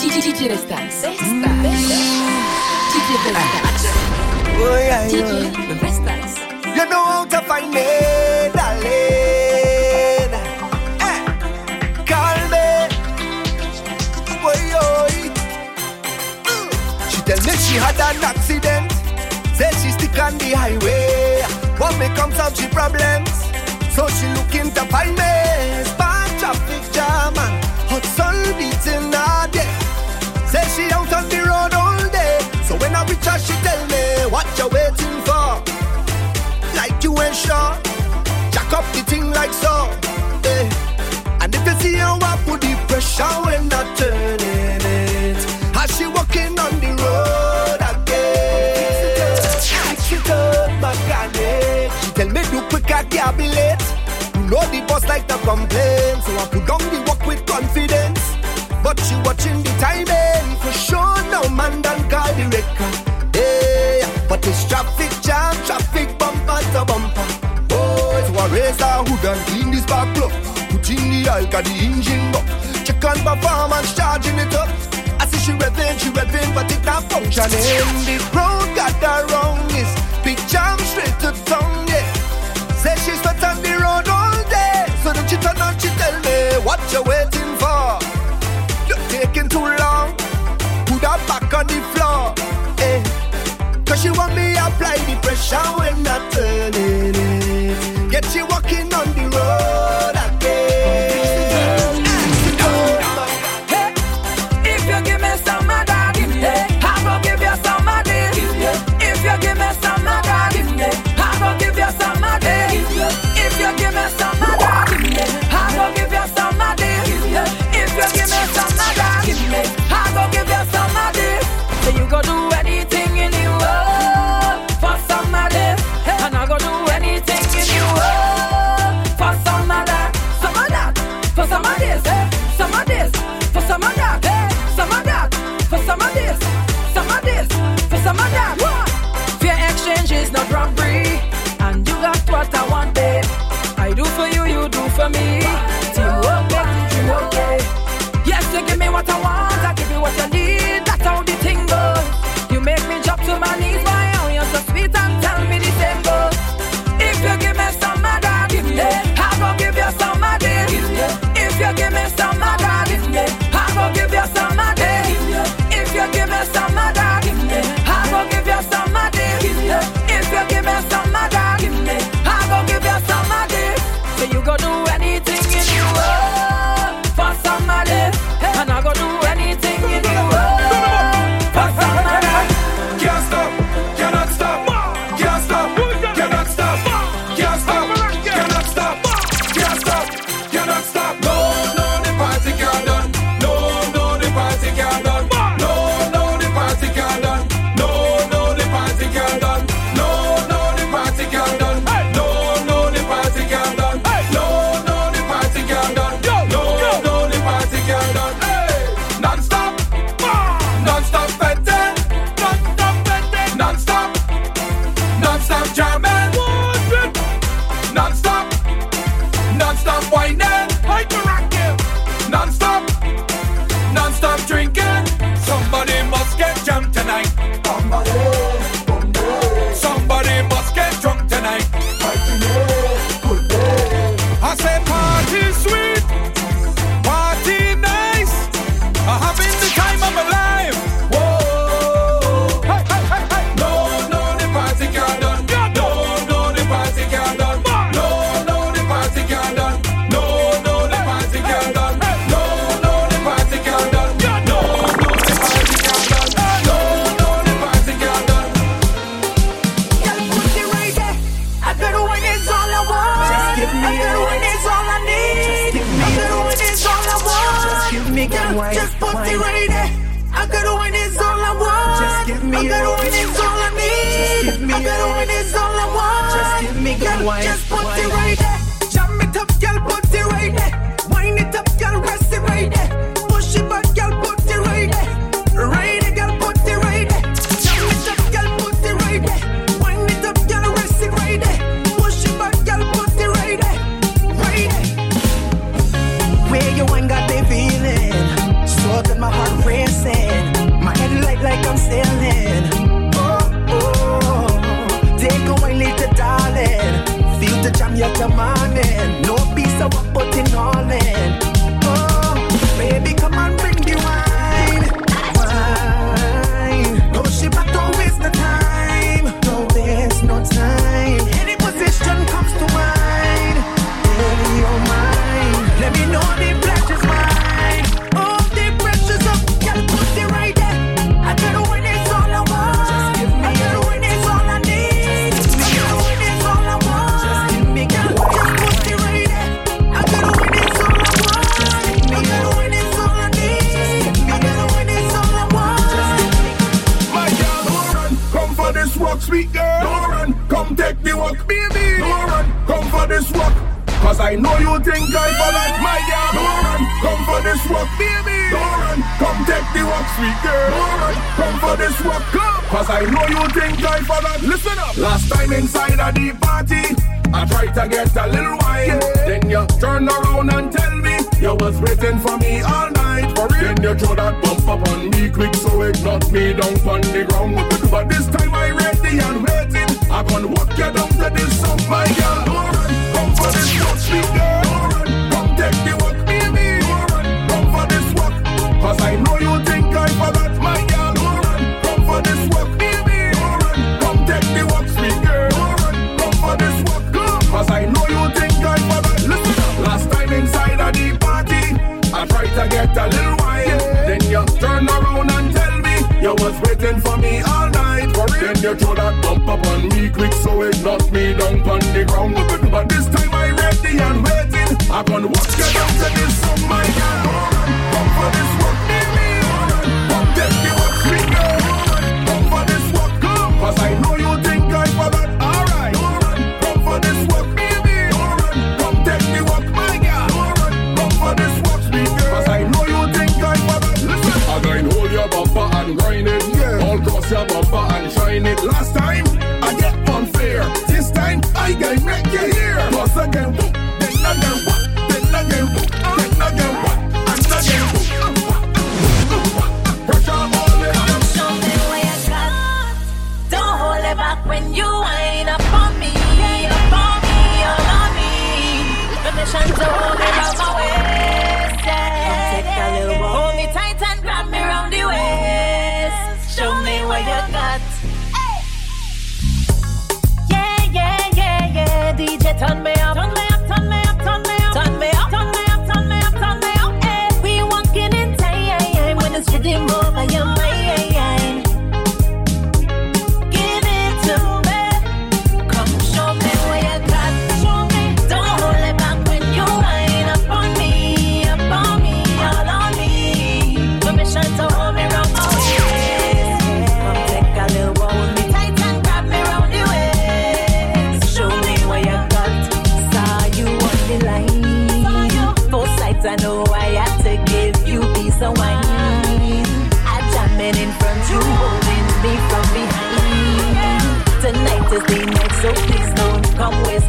DJ Vestaxx. DJ Vestaxx. Oh yeah, yeah. Vestaxx. You know how to find me, darling. Eh. Call me. Oi, oi. She tell me she had an accident. Says she stick on the highway. What me come out, she problems. So she looking to find me. she out on the road all day. So when I reach her, she tell me, what you waiting for? Like you ain't sure. Jack up the thing like so. Eh. And if you see her, I put the pressure when I turning it. How she walking on the road again? Fix it up, my God. She tell me, do quick, I can't be late. You know the boss like the complain. like a the engine up, Check on performance, charging it up. I see she revving, she revving, but it not functioning. The road got the wrong, it's big jam straight to tongue. yeah. Say she's not on the road all day. So don't you turn on, she tell me What you waiting for? You're taking too long. Put her back on the floor, eh. Cause she want me apply the pressure when not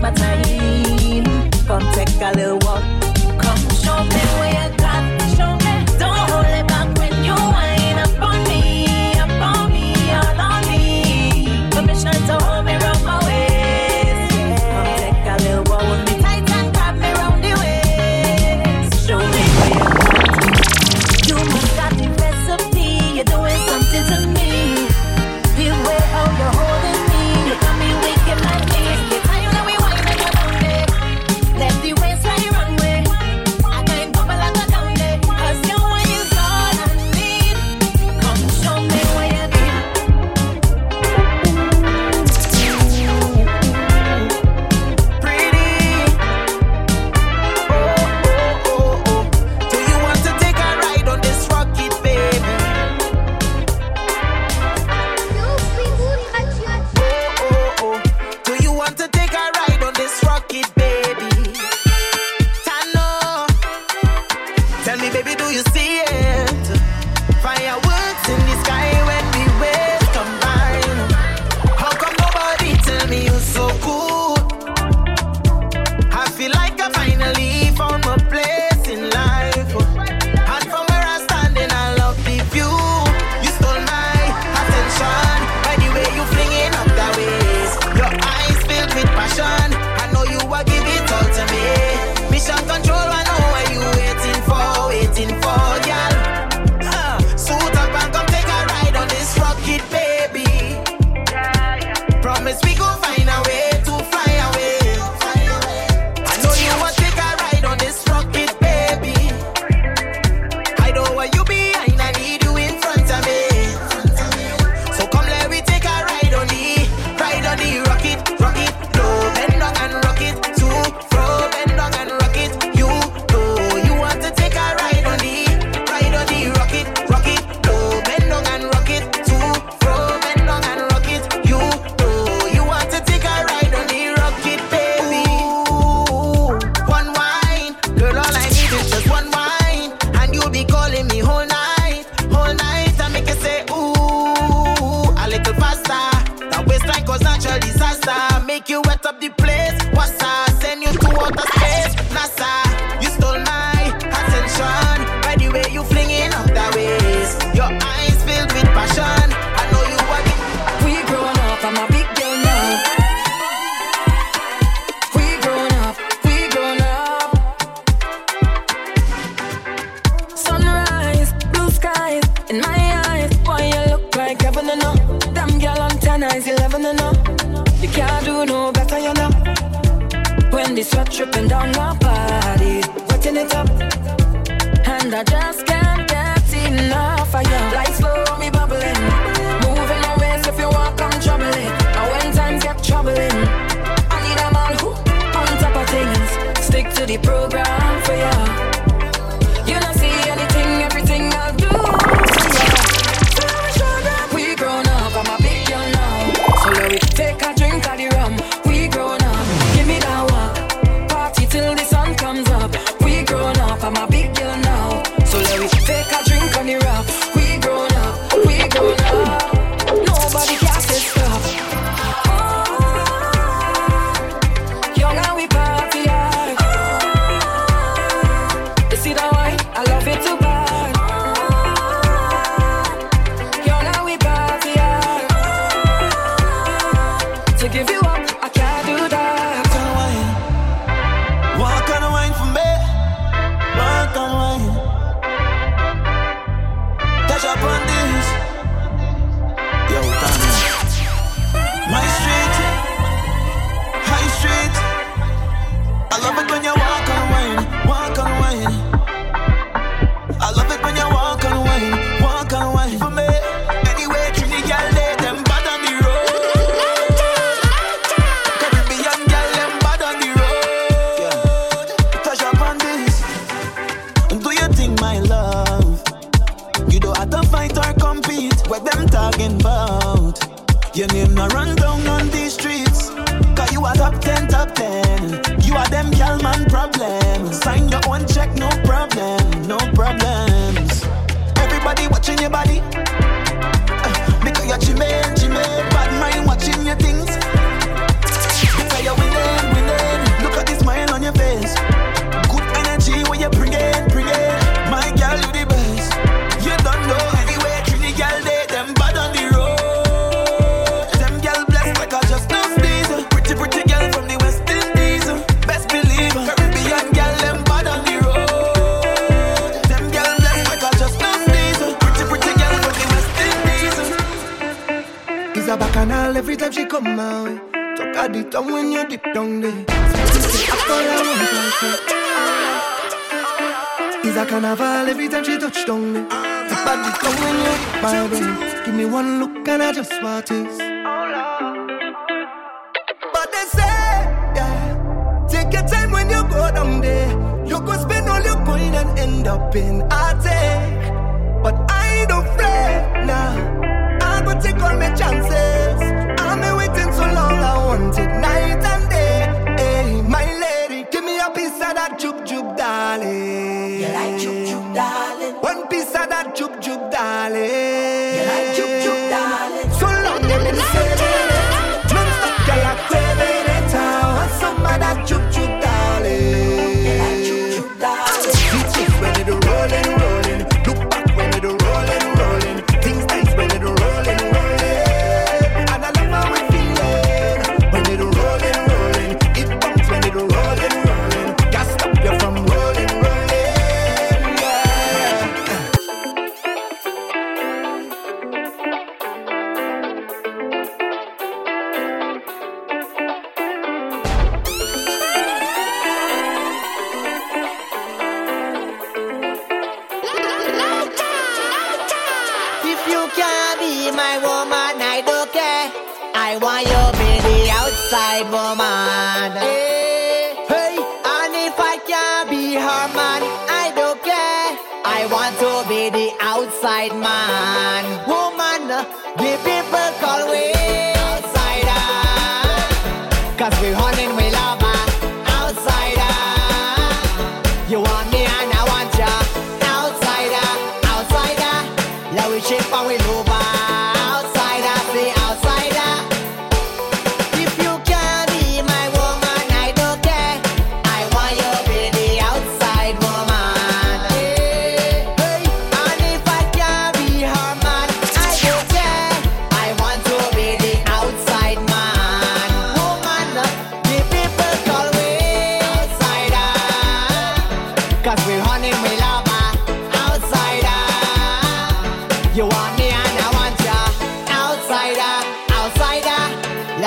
my time. Come take a little walk.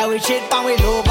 We shit, and we low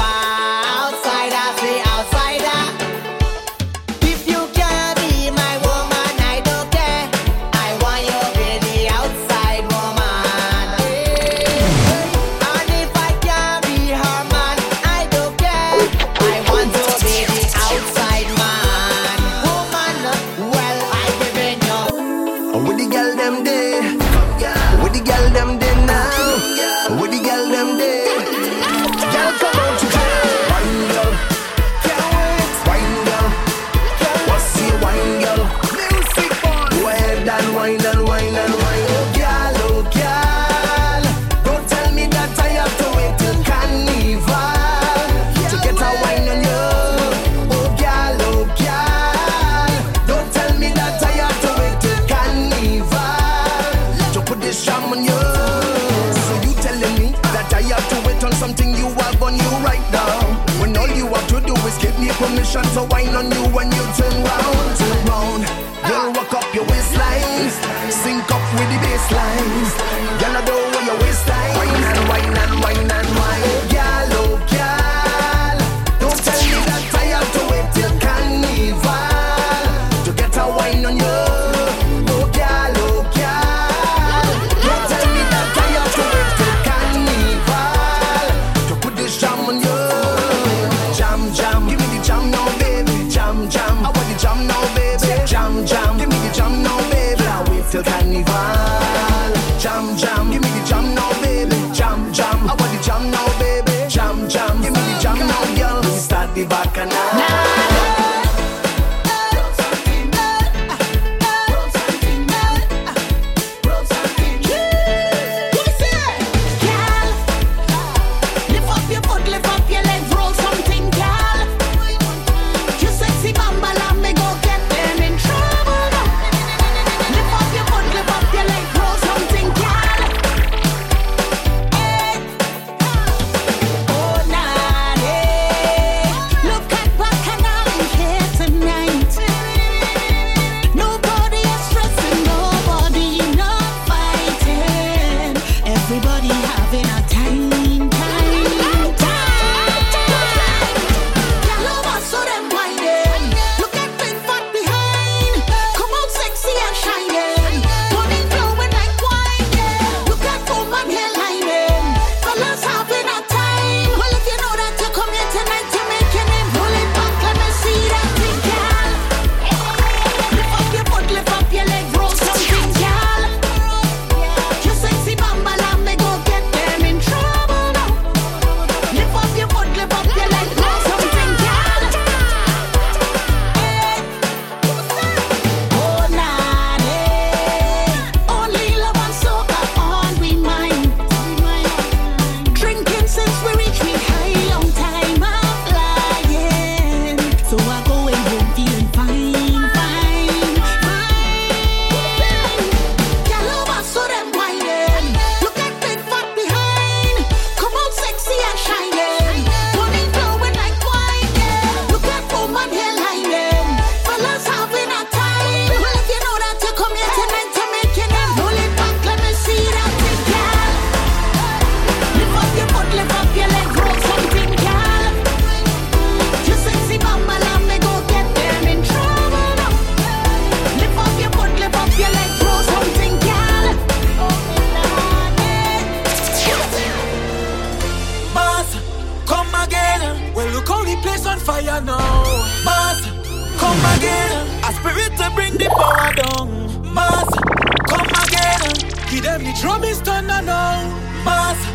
lower down. Master, come again. He them the drum is turned on now. Master,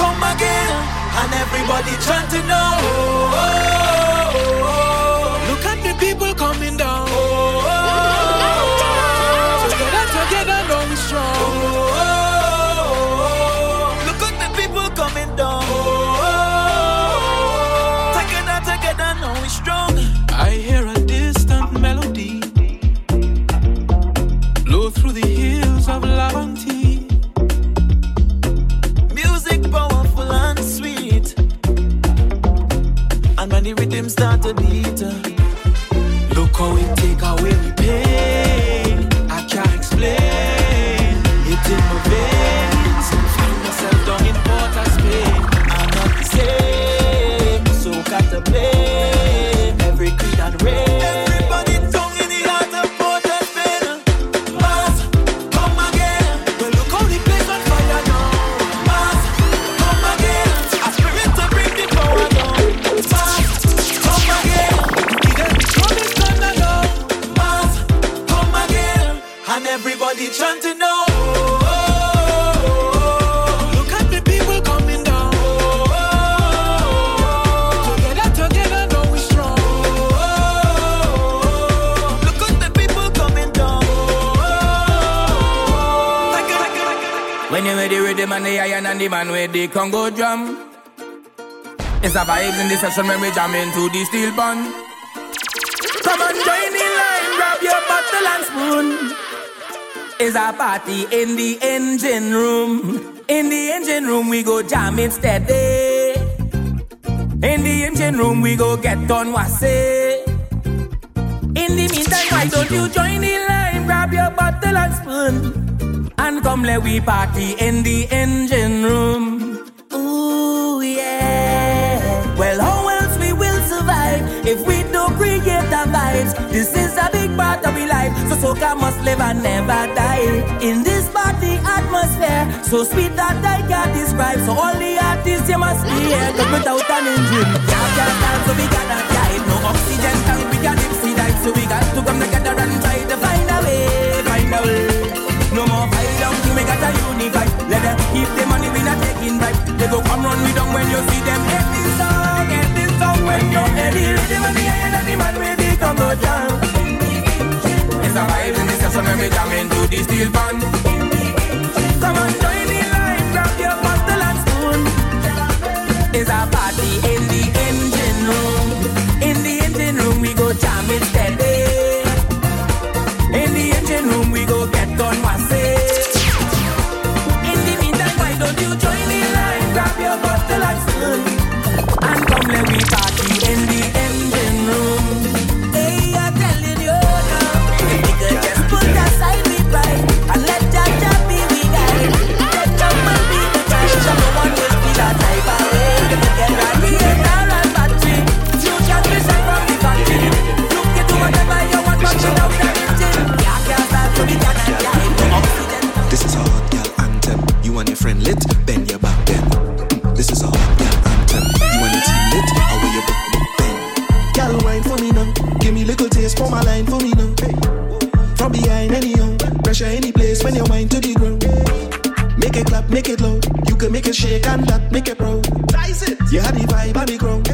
come again. And everybody chanting now. Oh, oh, oh. rhythm start to beat. Look how it take away the man the iron and the man with the Congo drum. It's a vibes in the session when we jam into the steel band. Come on, join the line, grab your bottle and spoon. It's a party in the engine room. In the engine room we go jam steady. In the engine room we go get done what's it. In the meantime, why don't you join the line, grab your bottle and spoon? come let we party in the engine room. Ooh, yeah. Well, how else we will survive if we don't create the vibes? This is a big part of our life, so soca must live and never die. In this party atmosphere, so sweet that I can't describe. So all the artists, you must be here, Come without an engine. Yeah, yeah, dance, so we gotta dive. No oxygen tank, we got dipsy dive, so we got to come together and try to find a way, find a way long thing we got a unify. Let them keep the money, we not taking back. They go come run me down when you see them. Get this song, get this song when you're the rhythm and the end of the man with the Congo jam. It's a vibe in the session when we jam into the steel band. Come on, shake and that make it grow. Rise it. You had the vibe and the ground.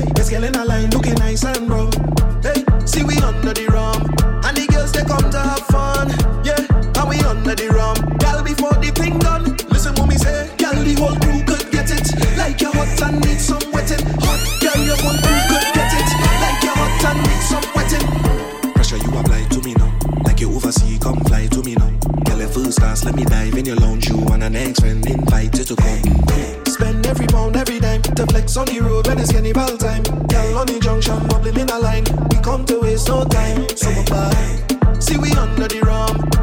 bye. See we under the rum.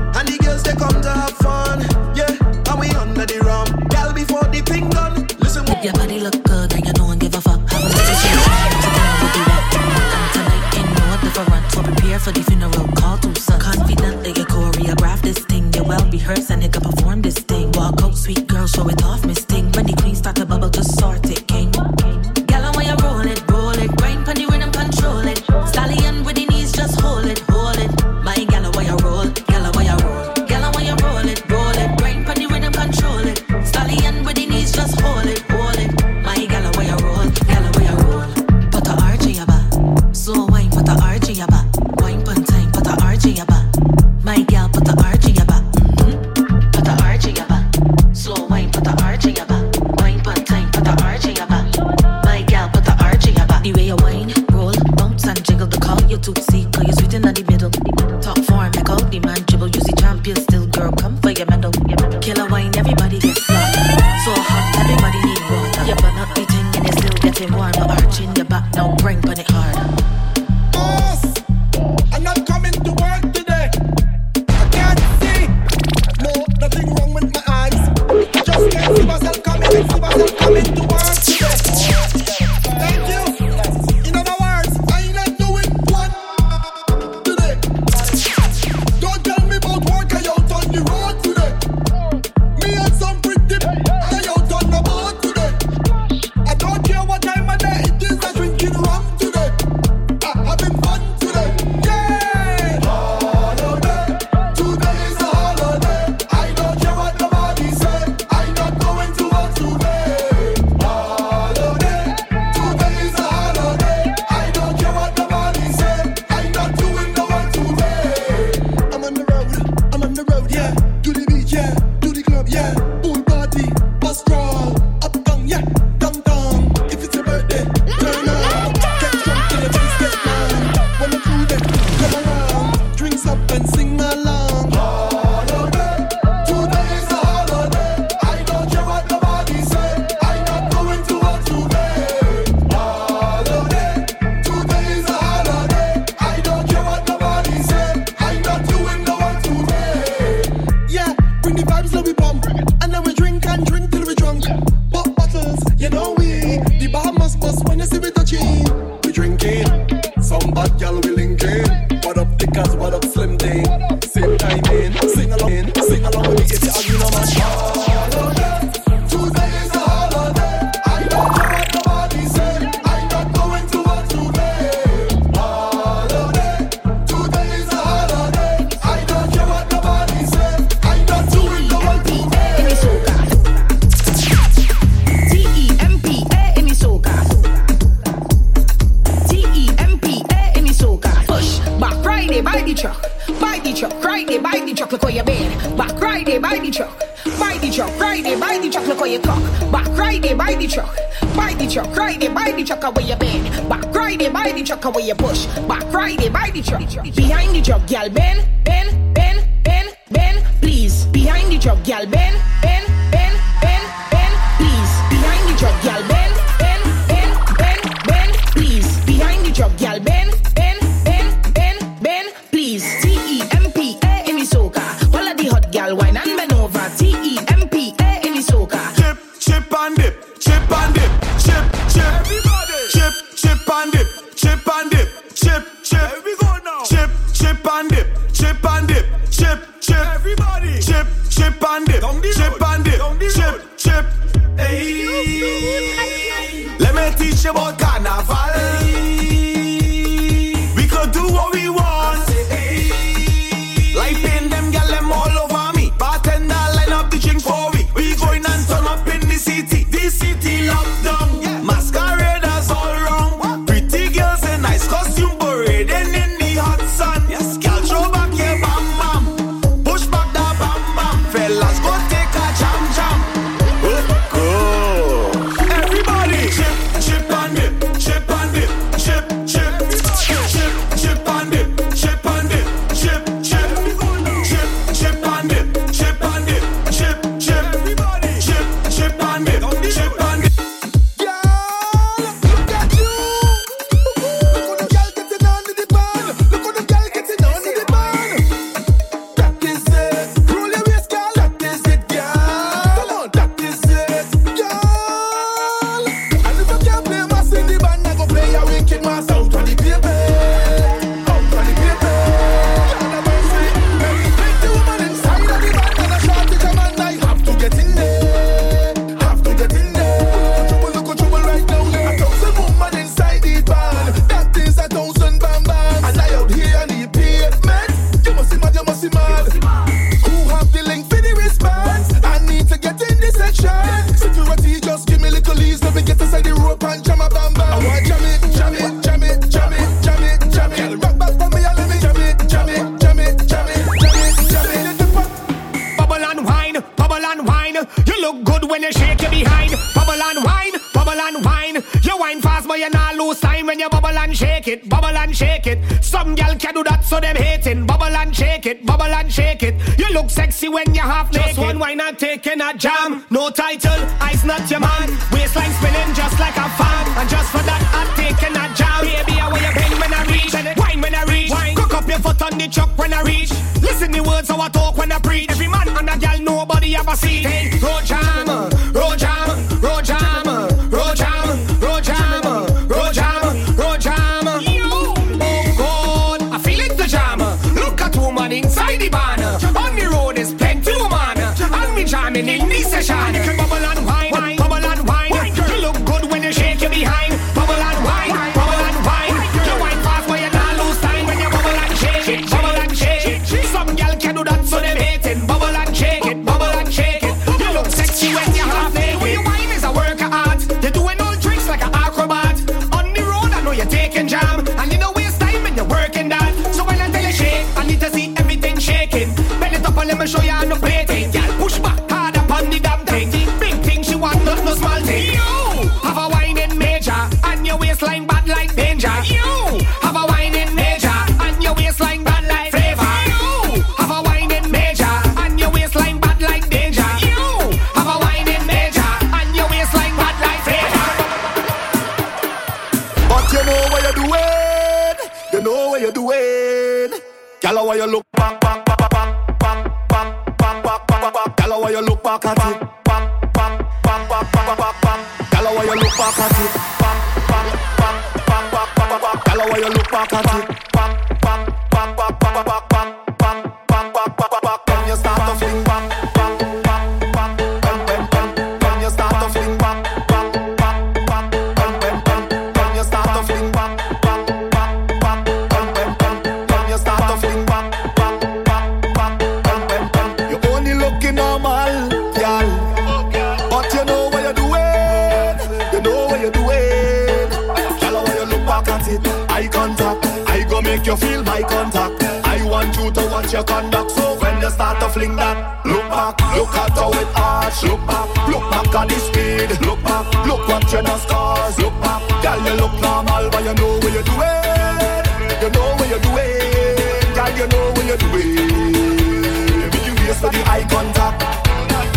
to watch your conduct. So when you start to fling that, look back, look at how it arch. Look back, look back at the speed. Look back, look what you're not scars. Look back, girl, you look normal, but you know what you're doing. You know what you're doing, girl, you know what you're doing. Make you waste for the eye contact.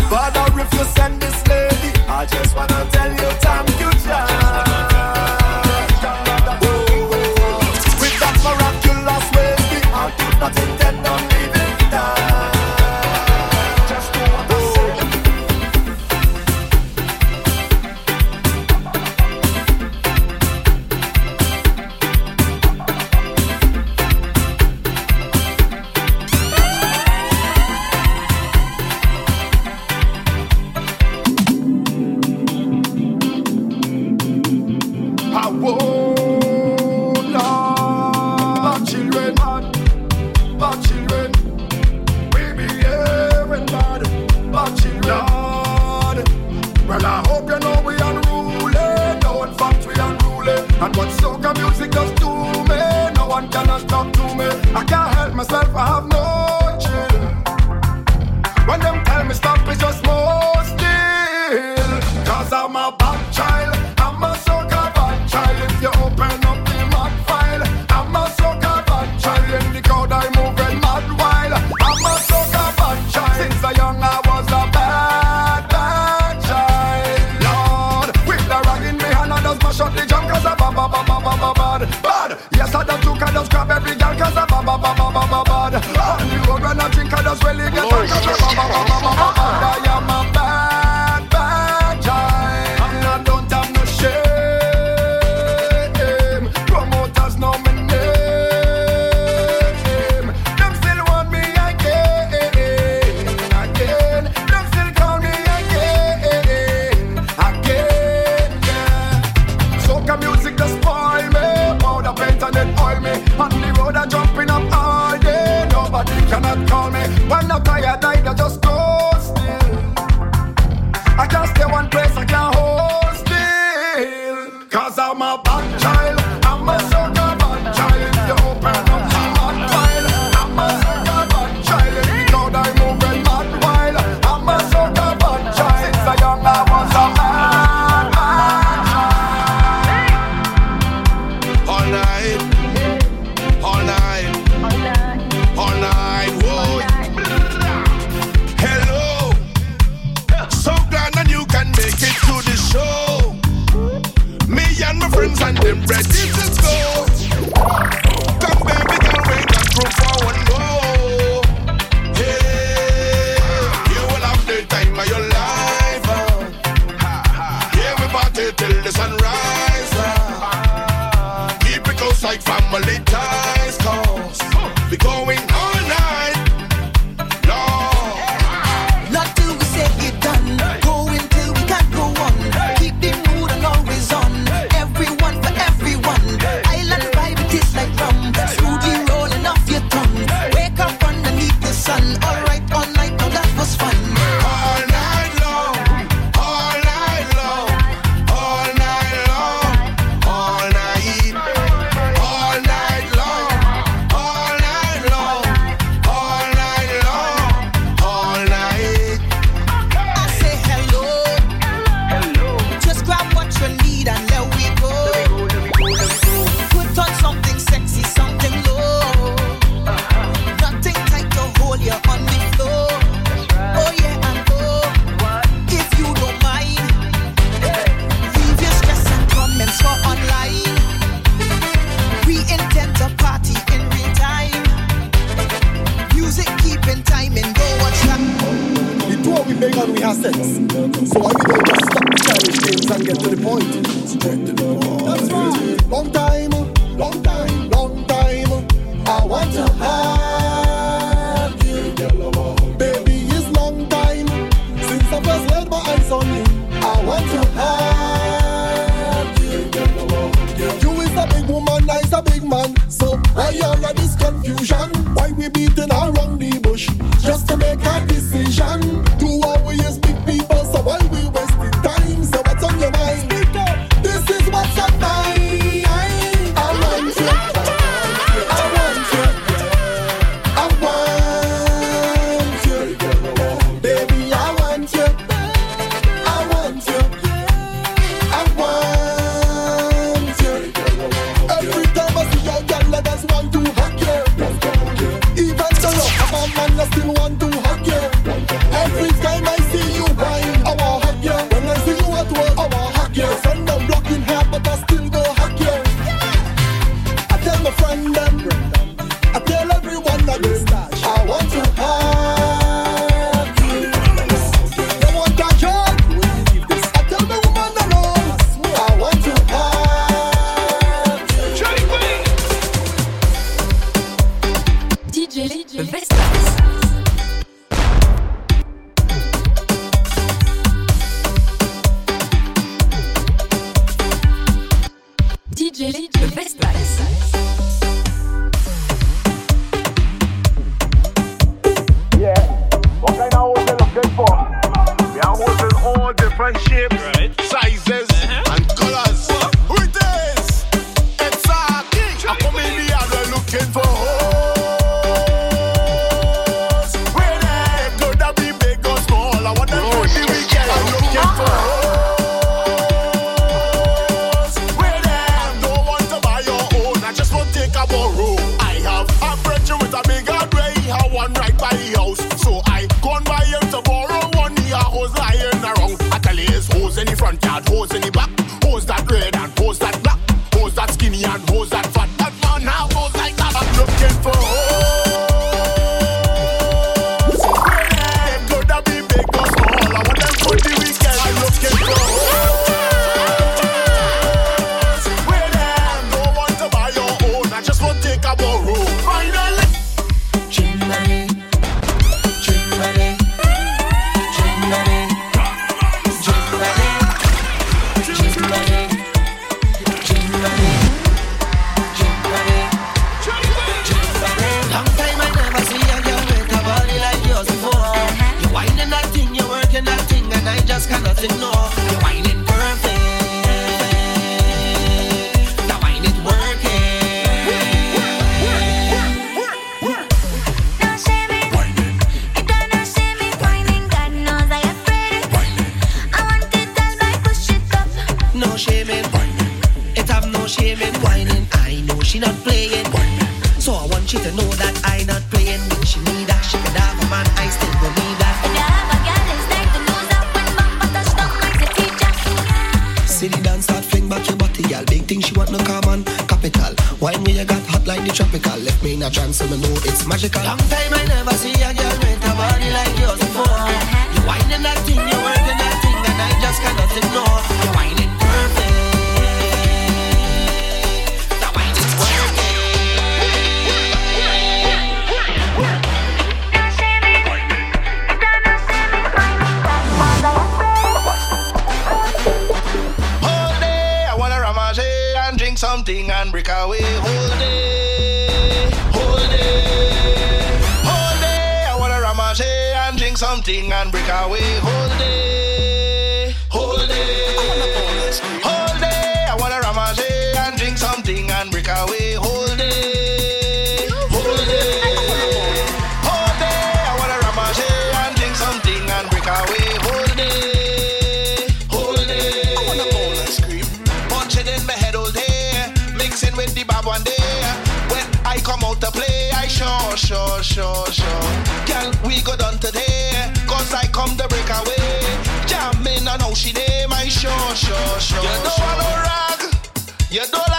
But I refuse send this lady. I just wanna tell Wine me, you got hot like the tropical. Left me in a trance, so me know it's magical. Long time I never see a girl with a body like yours before. You whining that thing, you working that thing, and I just cannot ignore. You whining Break away, Hold it, hold it, hold it. I wanna ramage and drink something and breakaway. Hold sure, sure, sure. Girl, we go done today, cause I come to break away. Jamming, and know she name, I sure, sure, sure. You don't want no rag, you don't like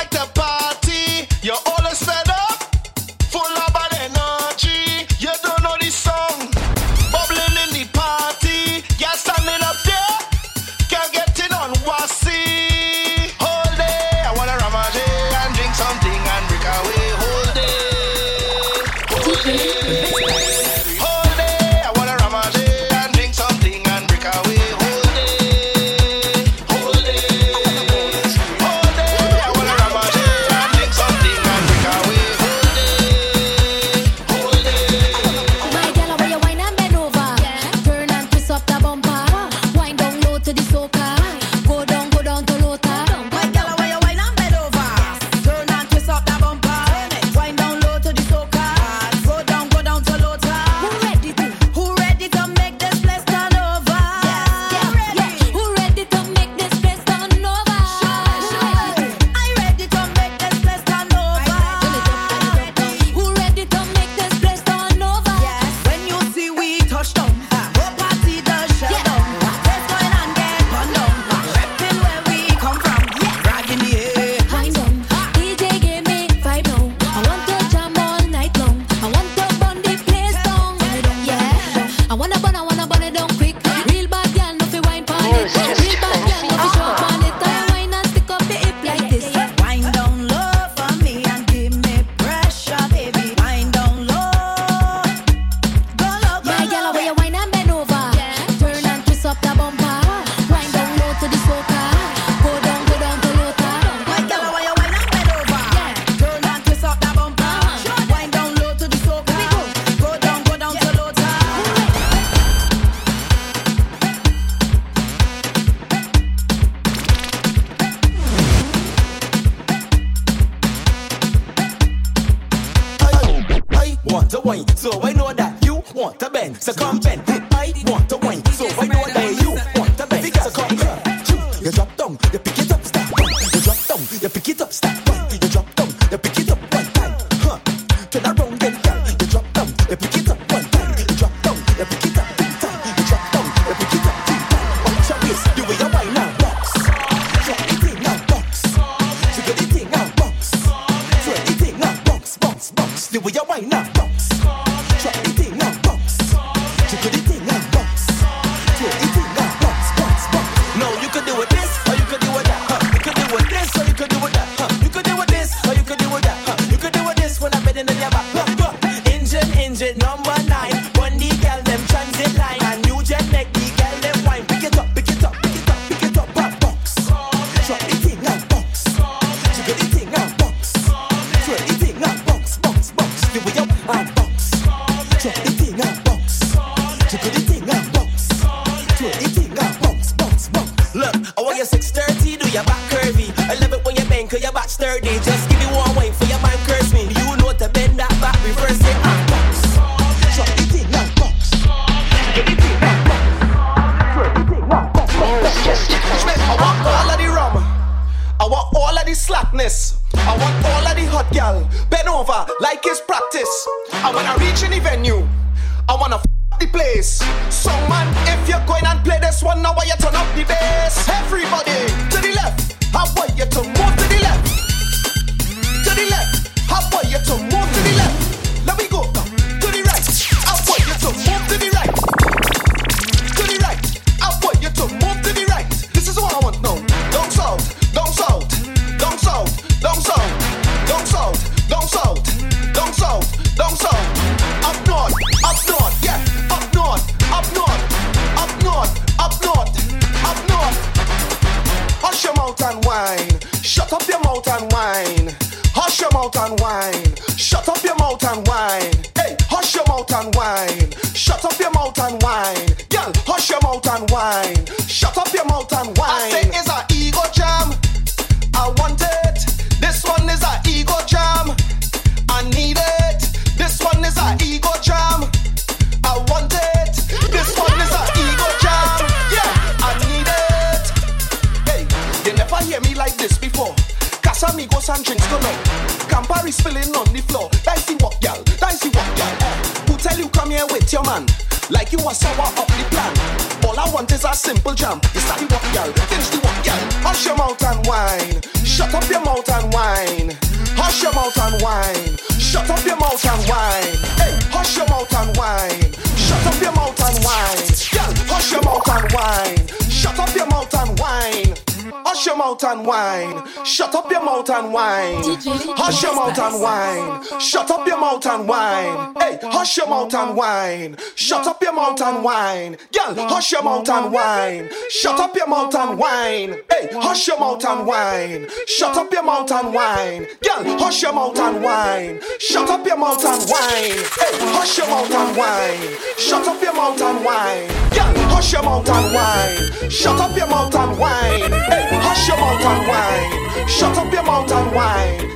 and whine. Shut up your mouth and whine. Hey, hush your mouth and whine. Shut up your mouth and whine. Girl, hush your mouth and whine. Shut up your mouth and whine. Hey, hush your mouth and whine. Shut up your mouth and whine. Girl, hush your mouth and whine. Shut up your mouth and whine. Hey, hush your mouth and whine. Shut up your mouth and whine. Girl, hush your mouth and whine. Shut up your mouth and whine. Hey, hush your mouth and whine. Shut up your mouth and whine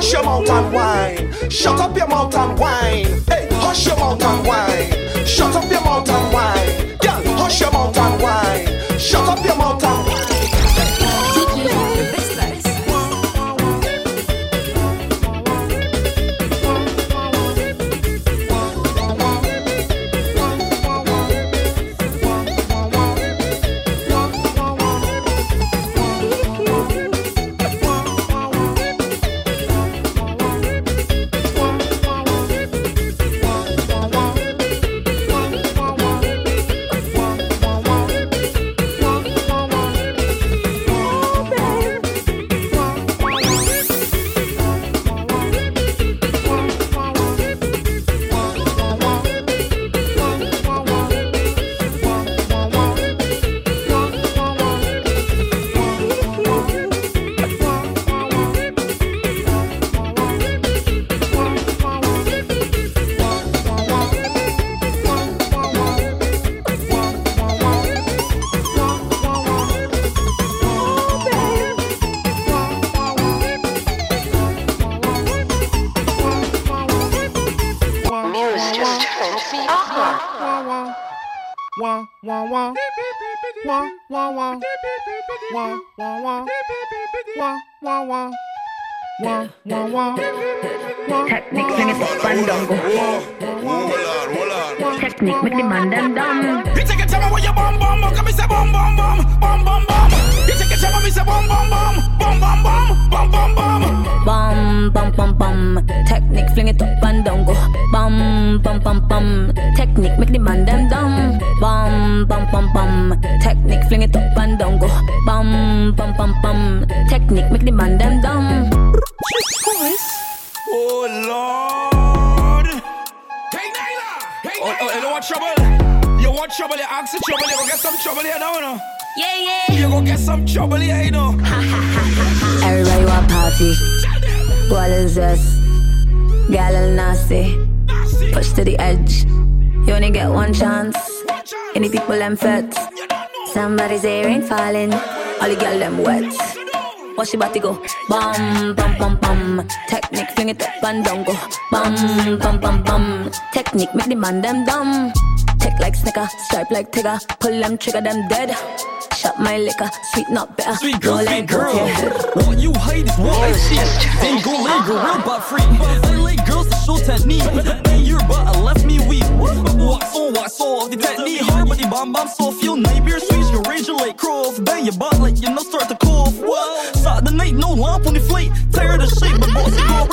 hush your mouth and whine. Shut up your mouth and whine. Hey, hush your mouth and whine. Shut up your mouth and whine. feet Technique make the man. Technique make them dumb. You take a time away your bomb bomb bomb. Come and say bomb bomb bomb bomb bomb bomb. You take a time me say bum bum bum, bum bum bum, bum bum bum. Bum bum bum bum. Technique fling it up and down go. Bum bum bum bum. Technique make the man them dumb. Bum bum bum bum. Technique fling it up and down go. Bum bum bum bum. Technique make the man them dumb. Oh Lord. Hey Naila. Hey oh, oh, you know what trouble? You want trouble? You ask for trouble. You gonna get some trouble here now, you know. Yeah yeah. You gonna get some trouble here, you know. Everybody want party. What is this? Gal and nasty. Push to the edge. You only get one chance. Any people them fit. Somebody say rain falling. All the girl them wet. Watch your body go. Bum bum bum bum. Technique fling it up and down go. Bum bum bum bum. Technique make the man them dumb. Tick like snicker, stripe like tigger. Pull them trigger them dead. Shut my liquor, sweet not bitter. Sweet girl, Roll sweet like girl. What you hate is what I see. Then go lay girl, butt free. I lay girls to show technique. And your butt left me weak. What so, what so? The technique hard, but the bomb bomb so feel night beer sweet. You raging like crow. Bang your butt like you know start to cough. What? Saturday night, no lamp on the flight. Tired of shit, but bossy go.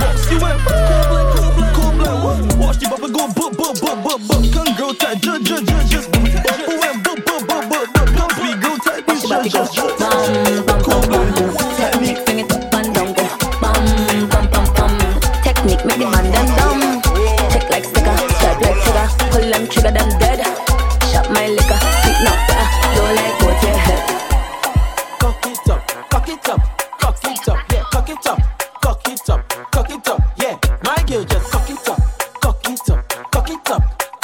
Bossy went cold blood, cold blood, cold blood. Watch the bubble go bup, bup, bup, bup, bup. Come girl, tag, ju, ju, ju, just bup, bup, bup, bup, bup, bup, bup, bup. Come sweet girl, ju, ju, just bup. Bum bum bum bum. Technique fling it up and down go. Bum bum bum bum. Technique make the man them dumb. Like sticker, stripe like trigger. Pull them trigger them dead.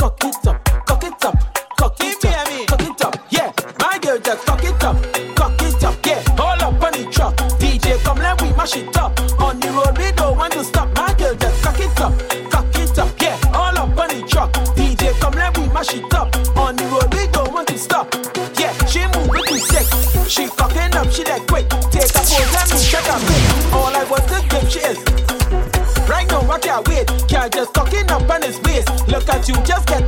Cock it up, cock it up, cock it up, cock it up, yeah. My girl just cock it up, cock it up, yeah. All up on the truck, DJ come let we mash it up. On the road we don't want to stop. My girl just cock it up, cock it up, yeah. All up on the truck, DJ come let we mash it up. You, just getting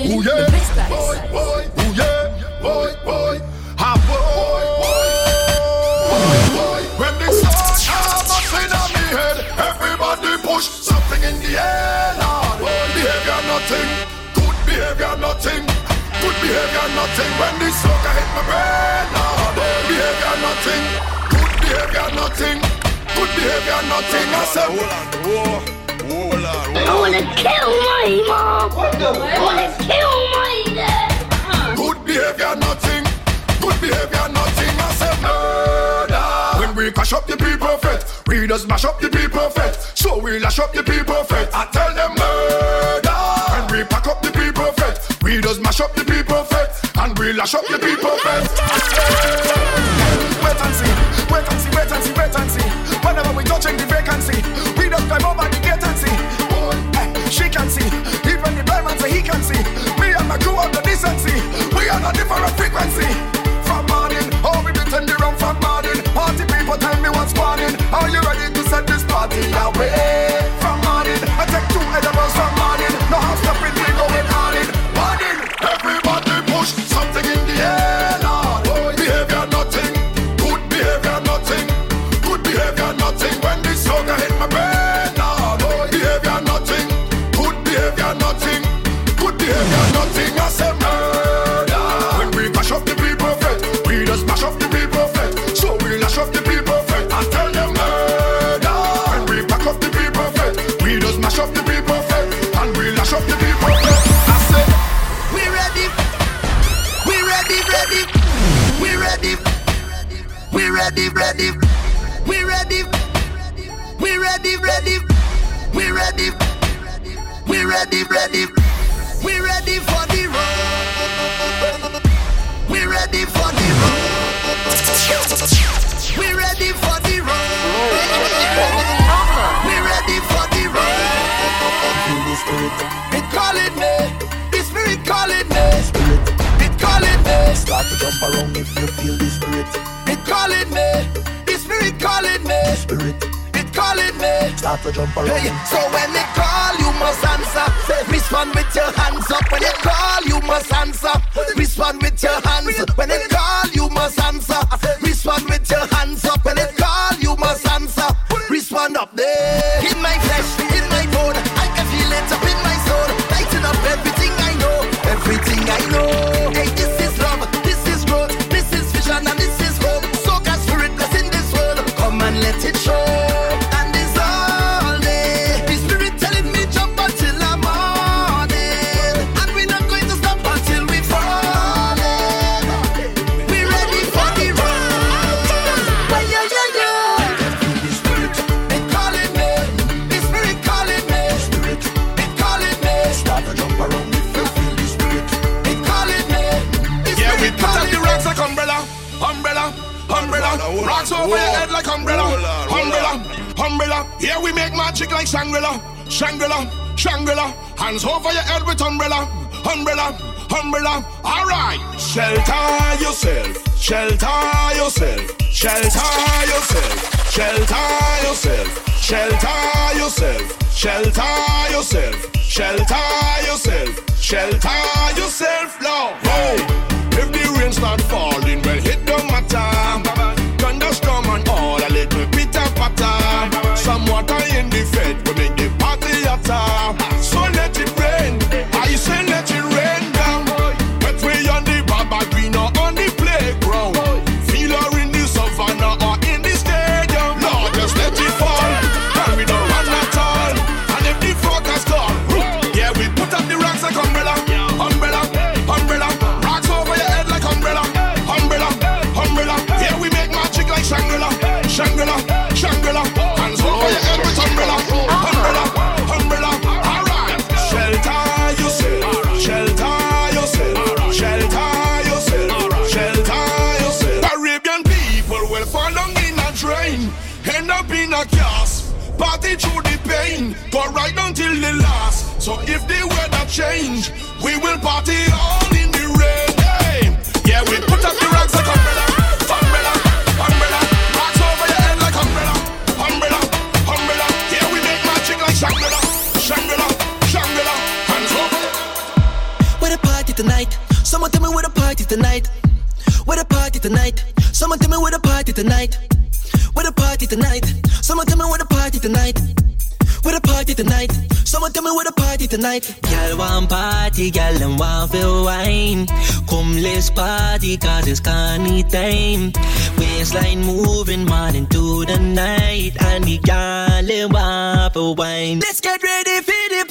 Ooh yeah, boy, boy, ooh yeah, boy, boy, ah boy, boy, When this ah nothing on me head, everybody push something in the air. Lord, well, behavior nothing, good behavior nothing, good behavior nothing. When this sucker hit my brain, Lord, well, behavior nothing, good behavior nothing, good behavior nothing. I said, I wanna kill my mom. What the? I wanna kill my dad. Good behavior, nothing. Good behavior, nothing. I said murder. When we crush up the people fet, we just mash up the people fet. So we lash up the people fet. I tell them murder. When we pack up the people fet, we just mash up the people fet, and we lash up the people fet. Wait and see, wait and see, wait and see, wait and see. to jump around. Hey, so when they call, you must answer. Respond with your hands up. When they call, you must answer. Respond with your hands. When they call, you must answer. Shangri-La, Shangri-La, Shangri-La. Hands over your head with umbrella, umbrella, umbrella. All right. Shelter yourself, shelter yourself, shelter yourself, shelter yourself, shelter yourself, shelter yourself, shelter yourself, shelter yourself, Lord. Hey, if the rain start falling, well, it don't matter. tonight. Girl, want party, girl, and want feel wine. Come, let's party, cause it's carny time. Waistline moving, morning to the night. And the girl, and Want feel wine. Let's get ready for the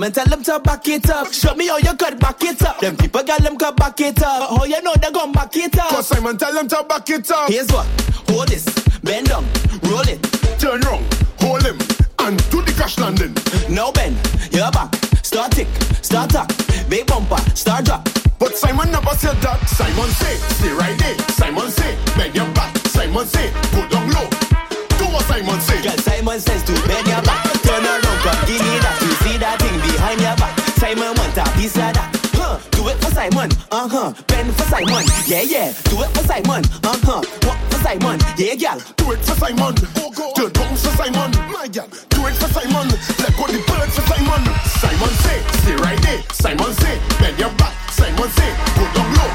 them and tell them to back it up. Show me how you could back it up. Them people got them could back it up. But how you know they gon' back it up? Cause Simon tell them to back it up. Here's what, hold this, bend down, roll it. Turn round, hold him, and do the crash landing. Now bend, your back, start tick, start tuck, big bumper, start drop. But Simon never said that. Simon say, stay right there. Simon say, bend your back. Simon say, put Yeah, yeah, do it for Simon. Uh huh. What for Simon? Yeah, girl, Do it for Simon. Oh, go. Do it for Simon. My girl, Do it for Simon. Let go the bird for Simon. Simon say, stay right there. Simon say, bend your back. Simon say, go down low.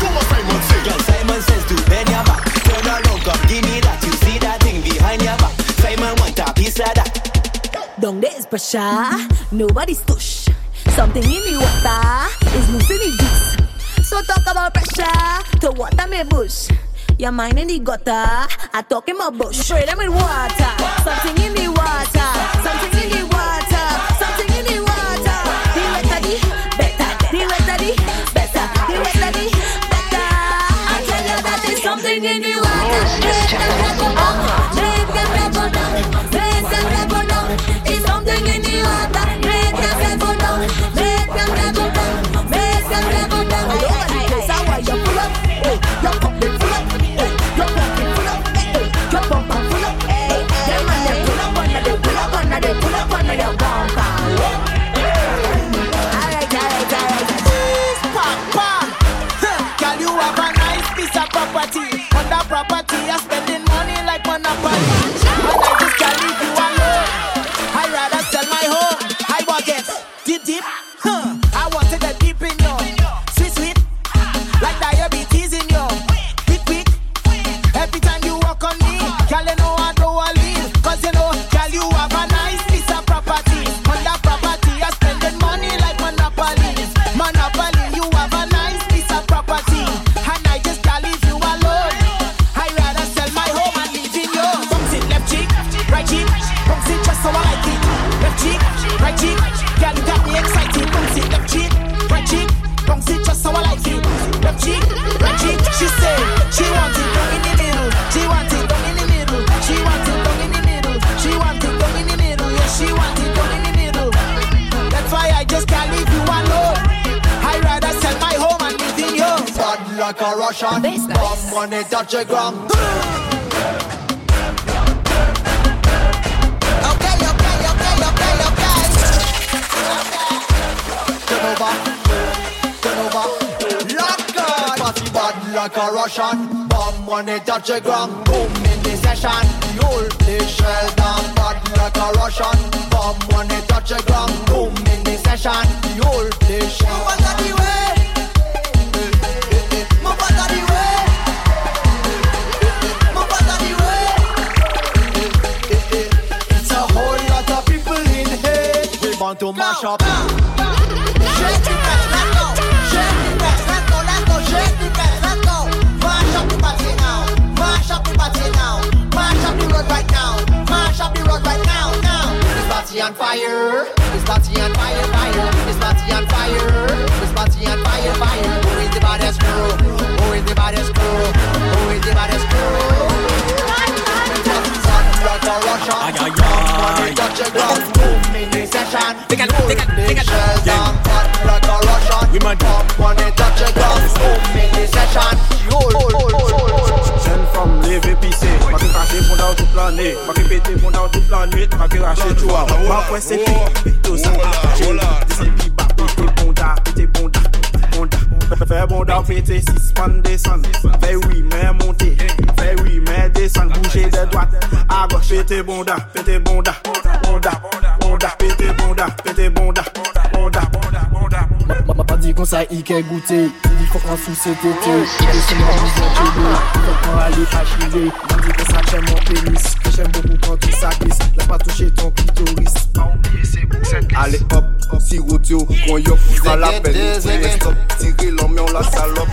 Do what Simon say. Girl, Simon says to bend your back. Turn around, come give me that. You see that thing behind your back. Simon want a piece of that. Down there is pressure. Nobody's touch. Your mind in the gutter. I talk him about straight, I'm in water. Something in the 100 grams. Okay, okay, okay, okay, okay. Turn over, turn over. Lock on. Party bad like a Russian. Bomb 180 grams. Mwen se pi, pito sa aje Se pi ba pete bonda, pete bonda, bonda Fè bonda pete, sispan desan Fè oui men monte, fè oui men desan de doat, a goch Pete bonda, pete bonda, bonda Bonda, pete bonda, pete bonda, bonda Mwen pa di kon sa ike goute Di kon an sou se tete Pete se nan mizan chede Fè j'ai des sacs, j'aime mon pénis. Que j'aime beaucoup quand tout ça glisse. Laisse pas toucher ton clitoris. Pas oublier ces boucles Allez hop, si rodeo, qu'on yop, ça la peine. Stop, tirer l'homme, on la salope.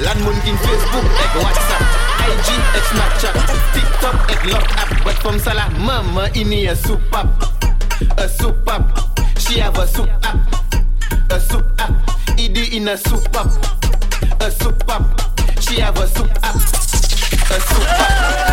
L'admoun qui Facebook, et WhatsApp. IG, et Snapchat. TikTok, et Lock App. Wet comme ça, la maman, il n'y a soupape. A soupape. She have a soup app. A soup app. Idi in a soup app. A soup app. She have a soup app. a super.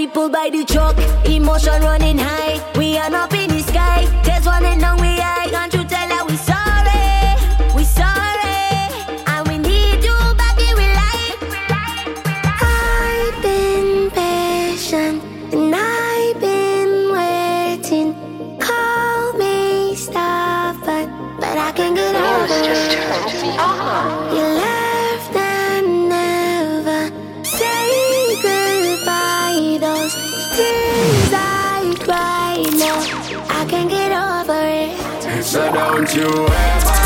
people by the truck. Emotion running high. We are up in the sky. There's one and now we Did you ever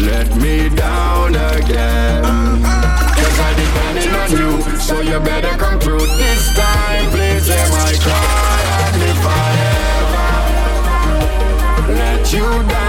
let me down again? Cause I depended on you, so you better come through this time. Please hear my cry, and if I ever let you down.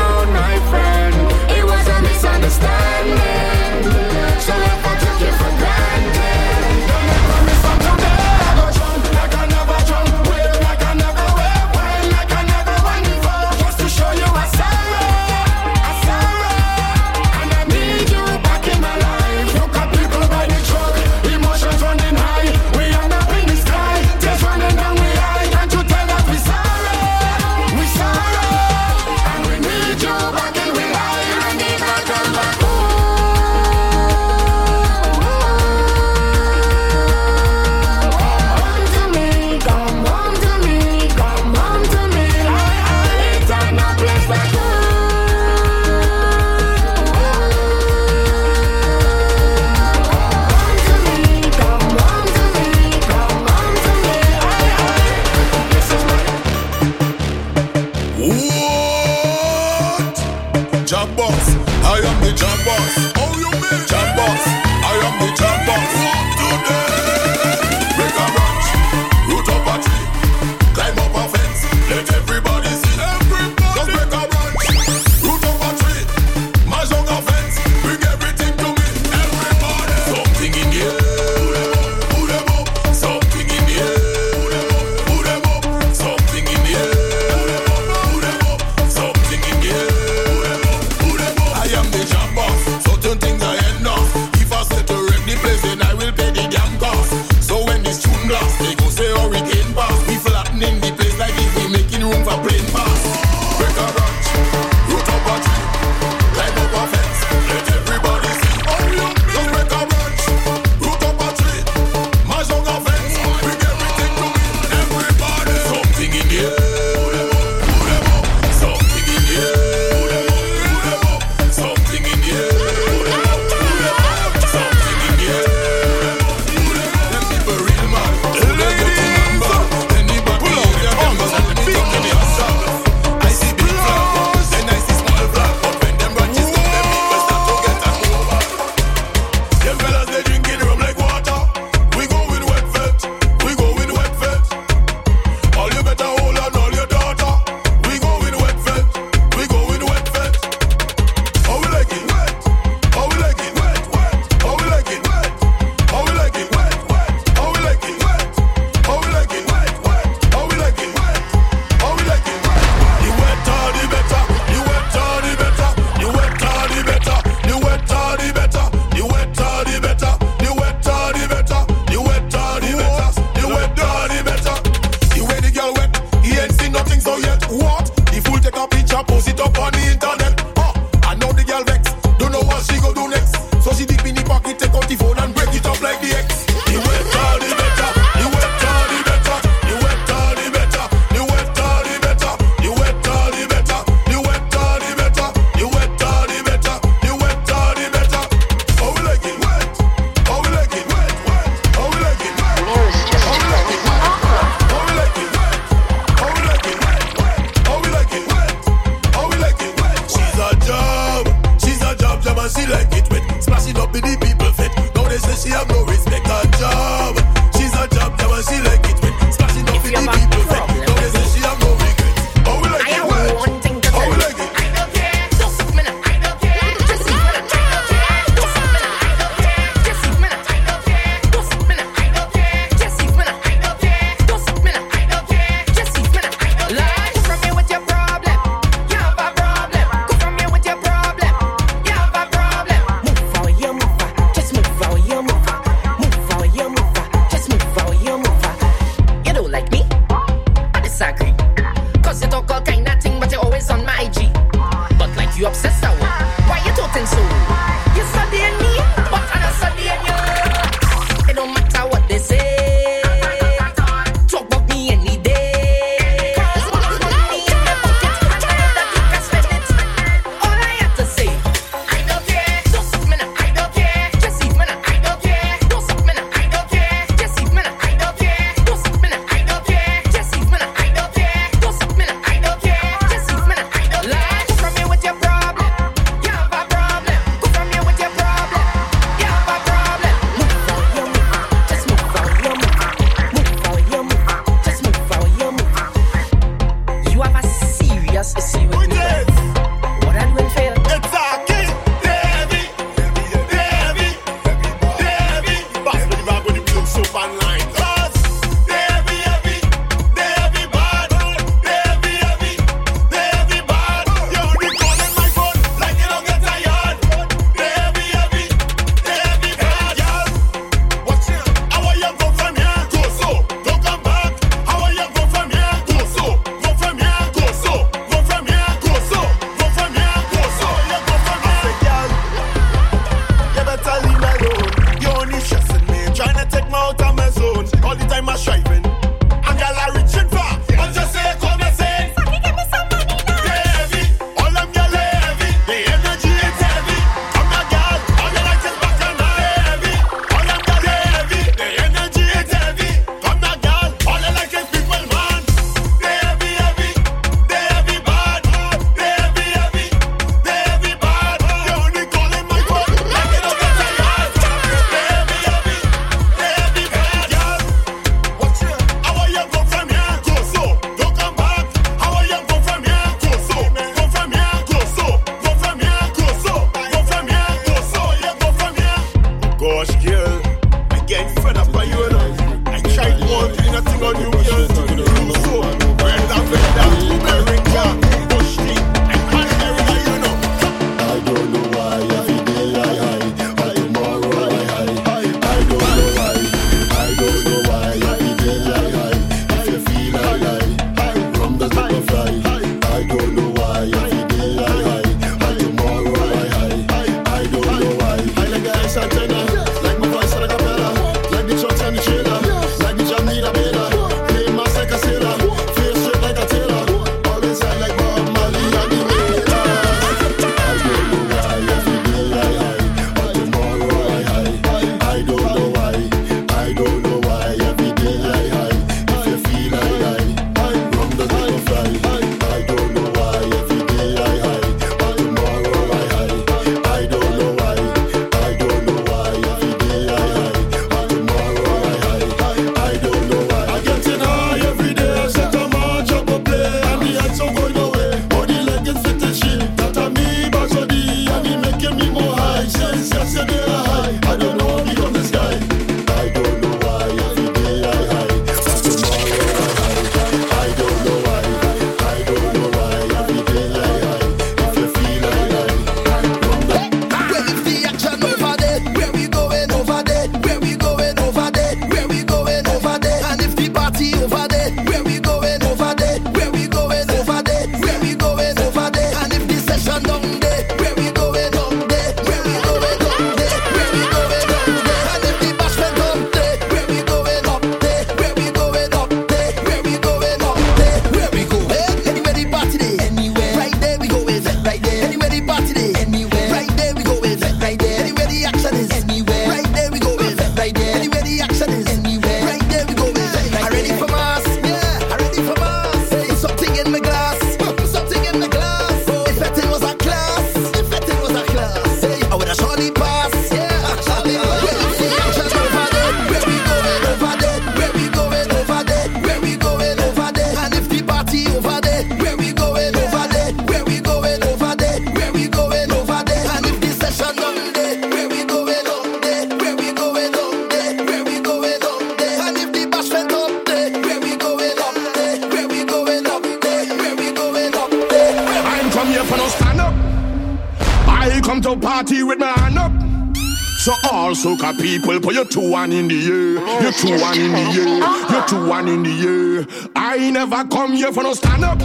Here for no stand up.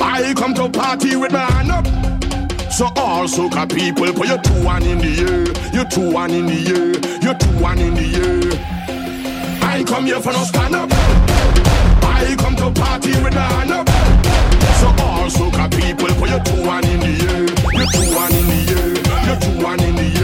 I come to party with my hand up. So all soca people, put your two one in the air, your two one in the air, your two one in the air. I come here for no stand up. I come to party with my hand up. So all soca people, put your two one in the air, your two one in the air, your two one in the air.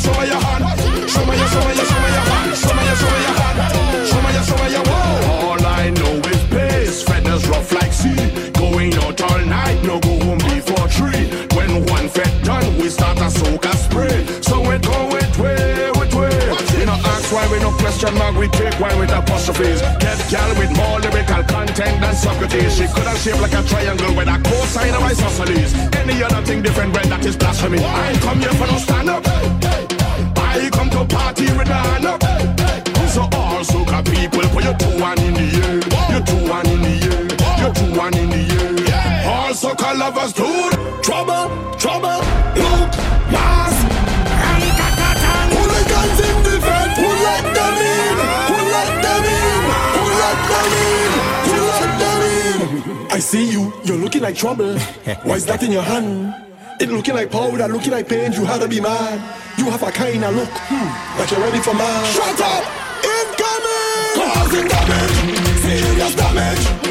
Show me your hand. Show me your, show me your, show me your hand. Show me your, show me your hand. Show me your, show me your. All I know is pace. Feathers rough like sea. Going out all night. No go home before three. When one fed done, we start a soca spray. So we go with way, with way. You know, ask why we no question mark. We take why with apostrophes. Get gal with more lyrical content than Socrates. She could have shaped like a triangle with a cosine of isosceles. Any other thing different, when that is blasphemy. I ain't come here for no stand up. I come to party with my hand up. So all soca people, put your two one in the air, your two one in the air, your two one in the air. All soca lovers do trouble, trouble, look, mass, the them in? In? I see you, you're looking like trouble. Why is that in your hand? Looking like powder, looking like pain, you had to be mad. You have a kind of look, hmm, like you're ready for man. Shut up! Incoming! Causing damage, serious damage,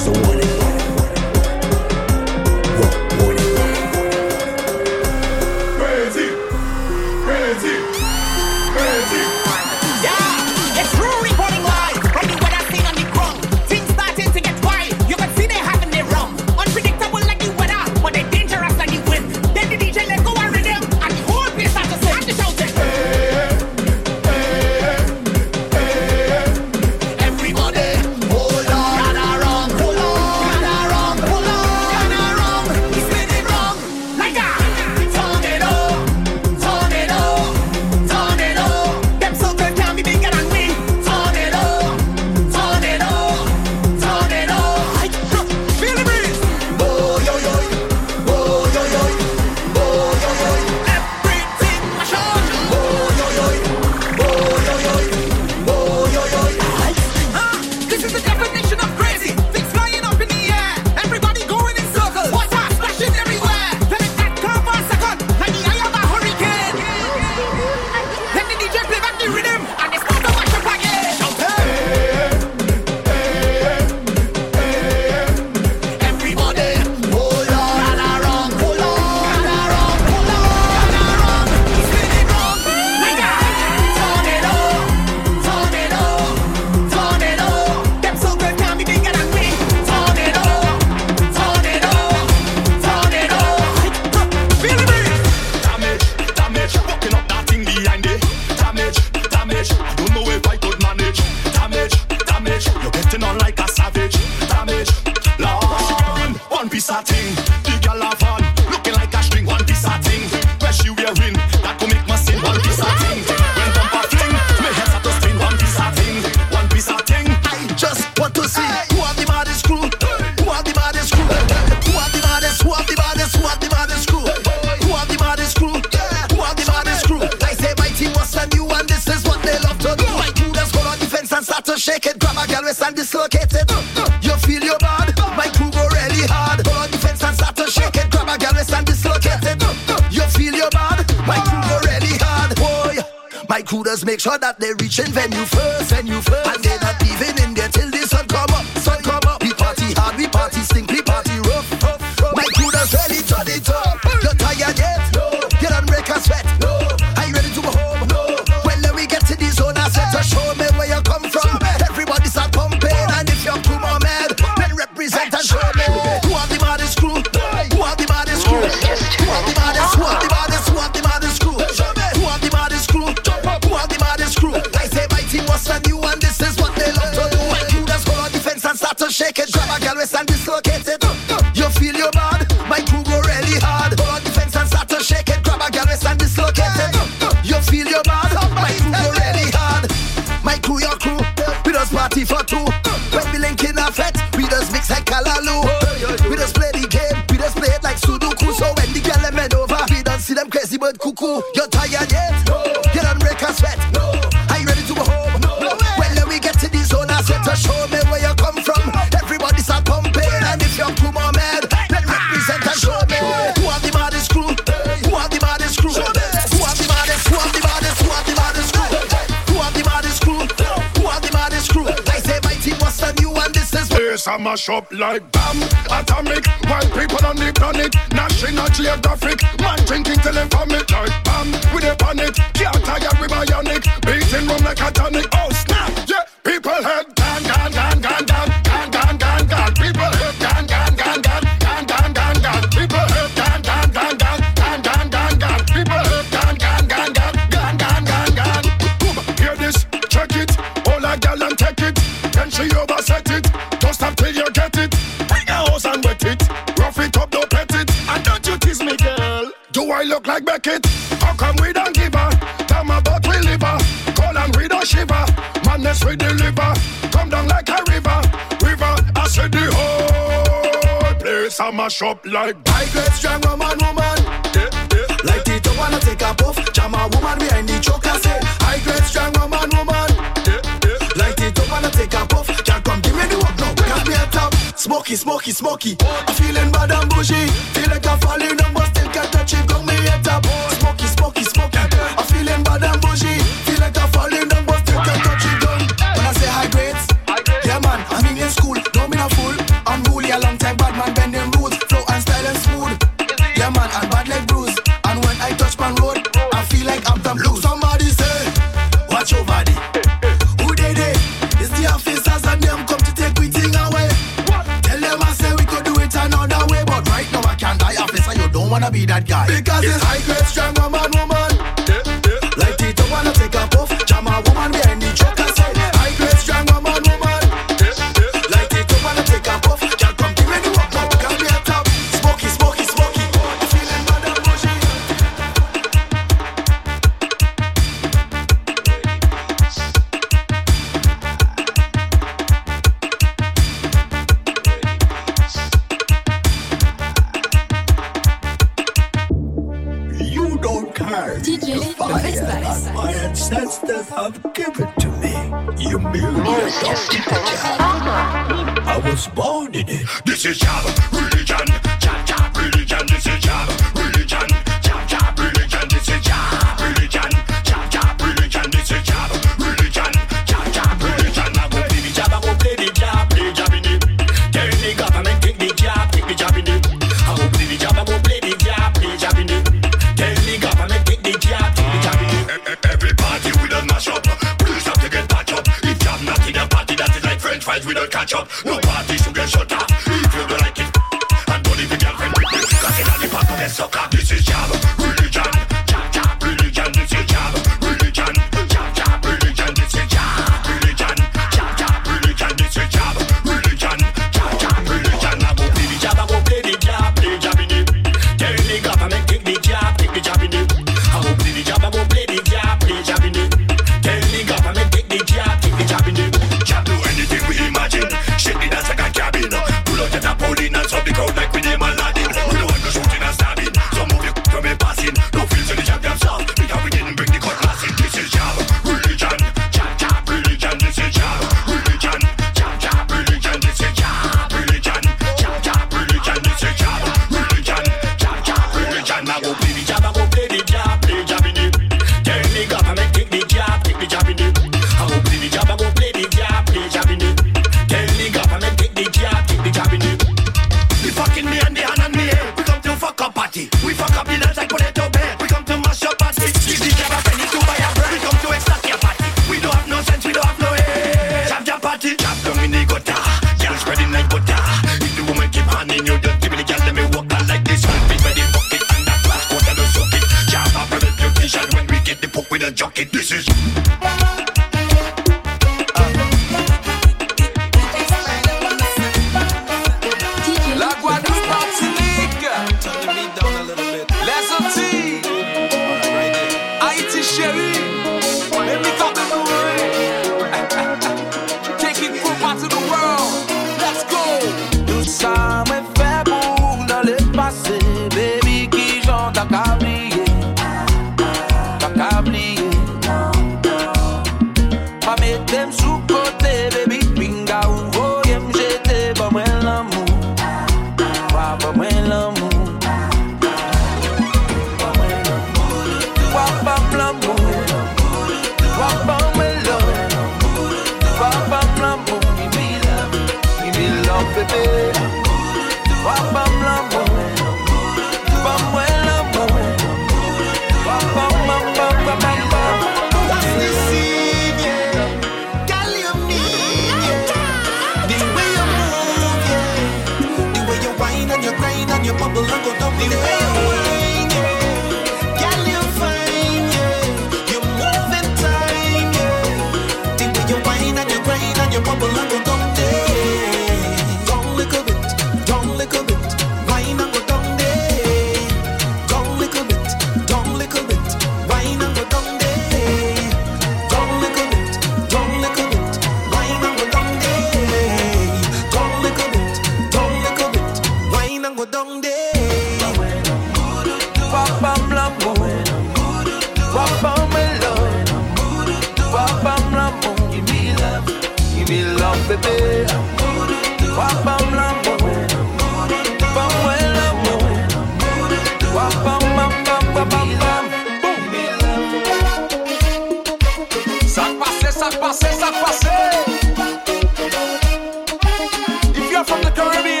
If you're from the Caribbean,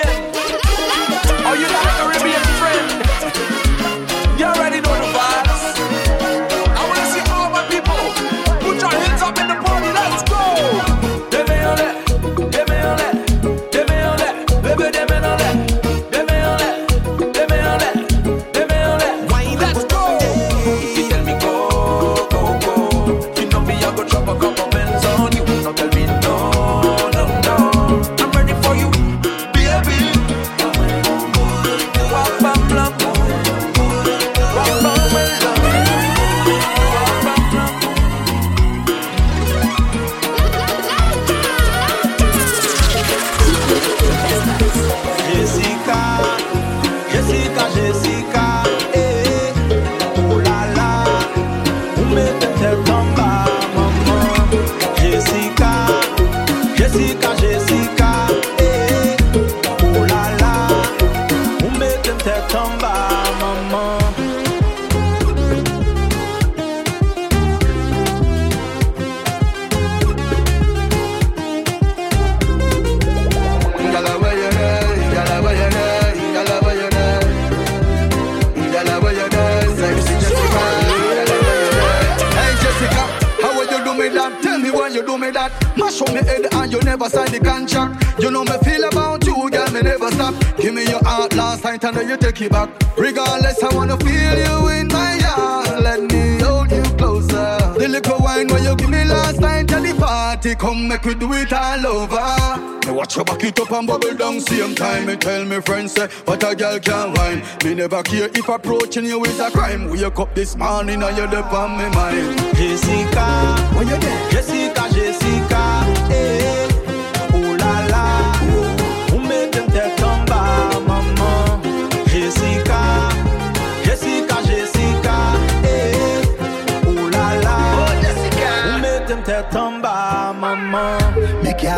up and bubble down same time. Me tell me friends say, what a girl can wine. Me never care if approaching you is a crime. Wake up this morning and you're up on me mind. Jessica, where you there? Jessica, Jessica,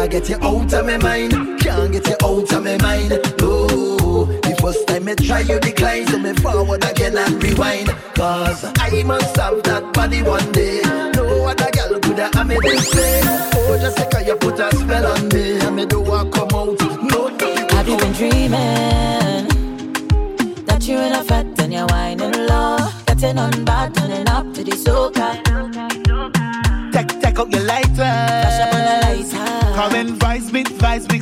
can't get you out of my mind. Can't get you out of my mind. No. The first time I try you decline, so me forward again and rewind. Cause I must have that body one day. No other girl could have had me this way. Oh, Jessica, you put a spell on me. And me do I come out. No, no. Have you been dreaming that you're in a fat and you're whining low? Getting on bad, turning up to the soca. Take, take out your lighter.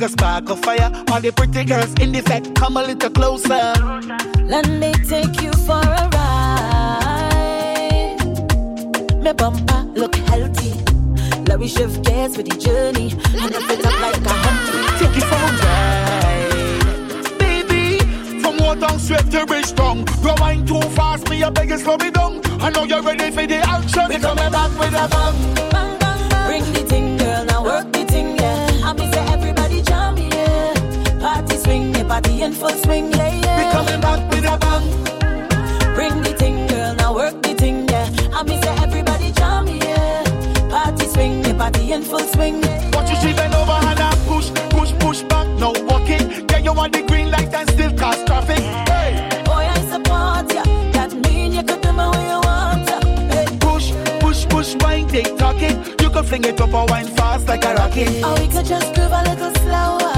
A spark of fire. All the pretty girls in the fat, come a little closer. Let me take you for a ride. My bumper look healthy. Larry shift gears for the journey. And if it up like a Humvee. Take it for a ride. Baby, from water straight to Bridgetown. Rewind too fast, me, I beg you slow me down. I know you're ready for the action. We coming back with a bang. Bang, bang, full swing, yeah, yeah. We coming back with a bang. Bring the thing, girl, now work the thing, yeah. I mean, say everybody jam, yeah. Party swing, yeah, party in full swing, yeah. Watch you she bend over and I push, push, push back. No walking. Yeah, you want the green light and still cause traffic. Hey, Boy, I support ya. That mean you could do me where you want ya. Hey. push, push, push, wine, they talking. You can fling it up or wine fast like a rocket. Or we could just groove a little slower.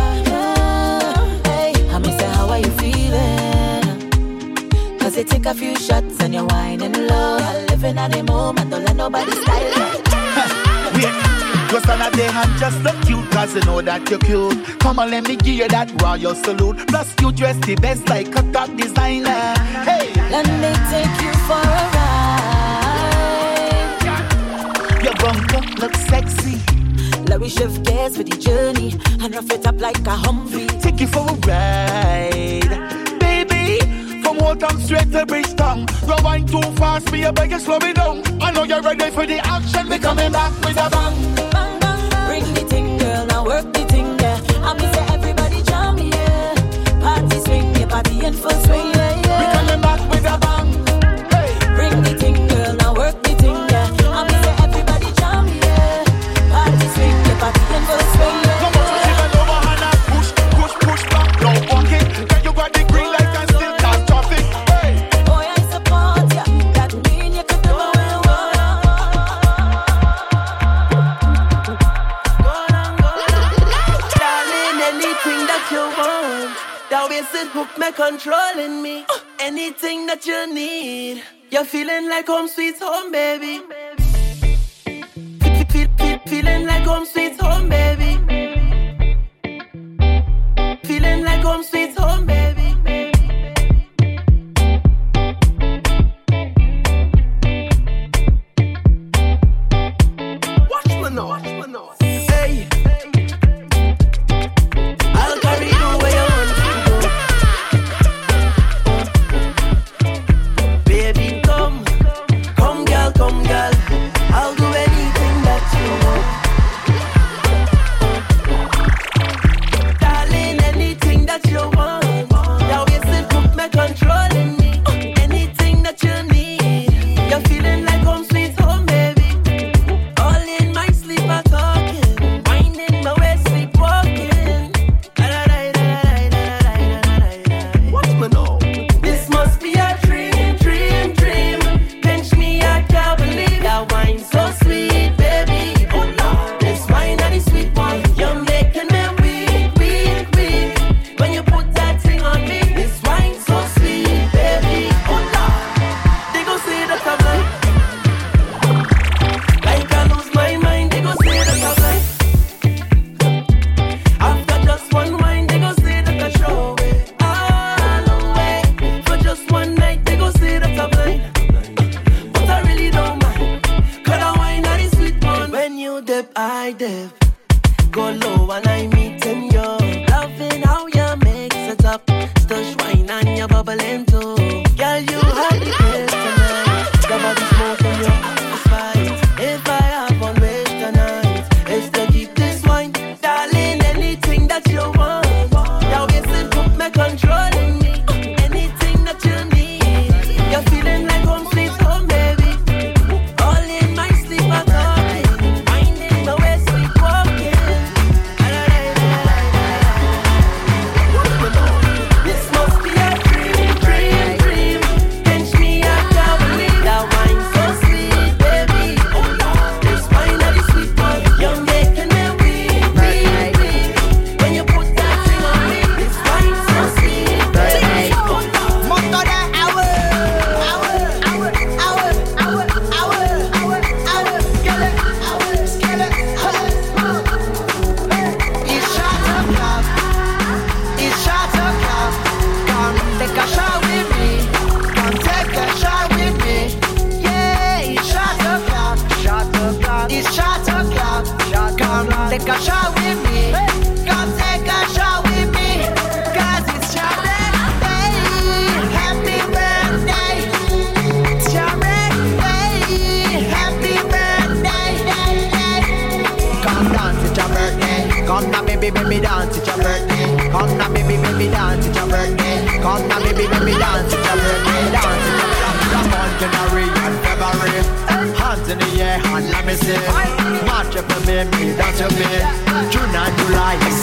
Cause you take a few shots and you're whining low. Living at the moment, don't let nobody style you. Stand at there and just look cute Cause you know that you're cute Come on, let me give you that royal salute Plus you dress the best like a top designer Hey, Let me take you for a ride. your bumper looks sexy Larry shift gears for the journey and rough it up like a Humvee. Take you for a ride Baby, from Waltham straight to Bridgetown Rewind too fast, me, I beg you slow me down I know you're ready for the action We coming back with a bang Bang, bang, bang. Bring the thing, girl, now work the thing, yeah. I mean, say everybody jam, yeah. Party swing, yeah, party in full swing, bookmaker controlling me. Anything that you need, you're feeling like home sweet home, baby. Fe- feeling like home sweet home, baby. Feeling like home sweet home, baby. say March April, May, May, that's your May June and July,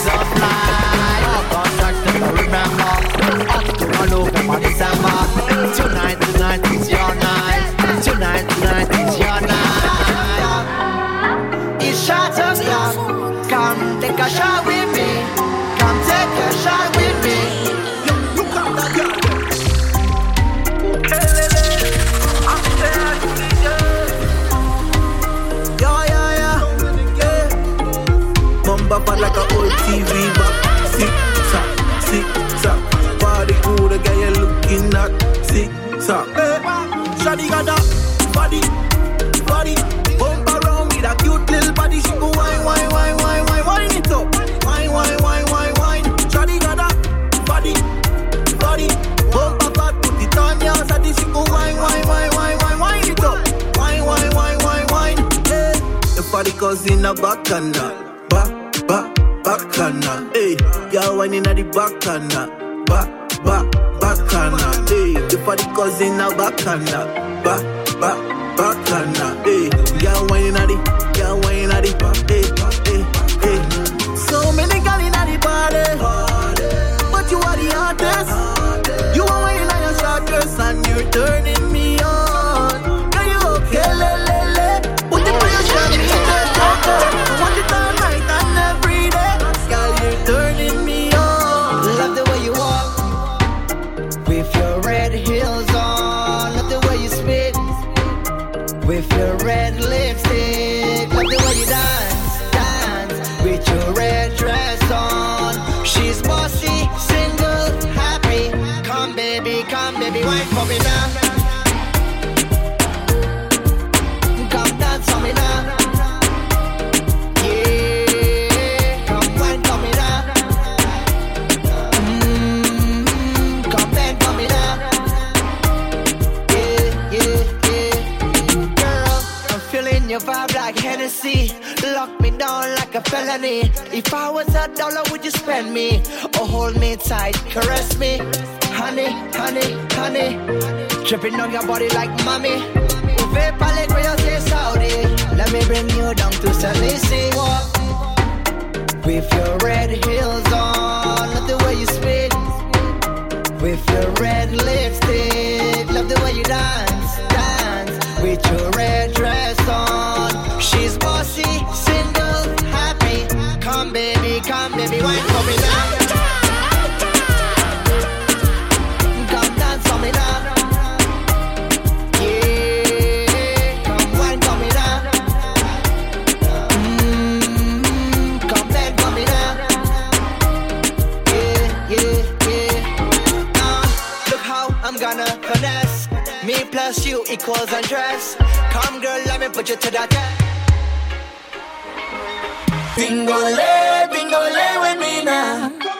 bacana, ba, ba, bacana, Hey, Y'all whining at the bacana, ba, ba, bacana, ayy. The party causing now bacana, ba, ba, bacana, Hey, Y'all whining at the, y'all whining at the, Hey, ayy, ayy. So many girls in the party, but you are the hottest. You are whining at your short and you're turning. Come dance for me now. Yeah, come wine for me now. Mm, come for me now. Yeah, yeah, yeah. Girl, I'm feeling your vibe like Hennessy. Lock me down like a felony. If I was a dollar, would you spend me? Or hold me tight, caress me? Honey, honey, honey. Tripping on your body like mommy. Uve palette where you say Saudi. Let me bring you down to Salisi. With your red heels on. Love the way you spit. With your red lipstick. Love the way you dance, dance. With your red dress on. She's bossy, single, happy. Come baby, come baby, wine for me now. You equals undress. Come, girl, let me put you to that test. Dingolay, dingolay with me now.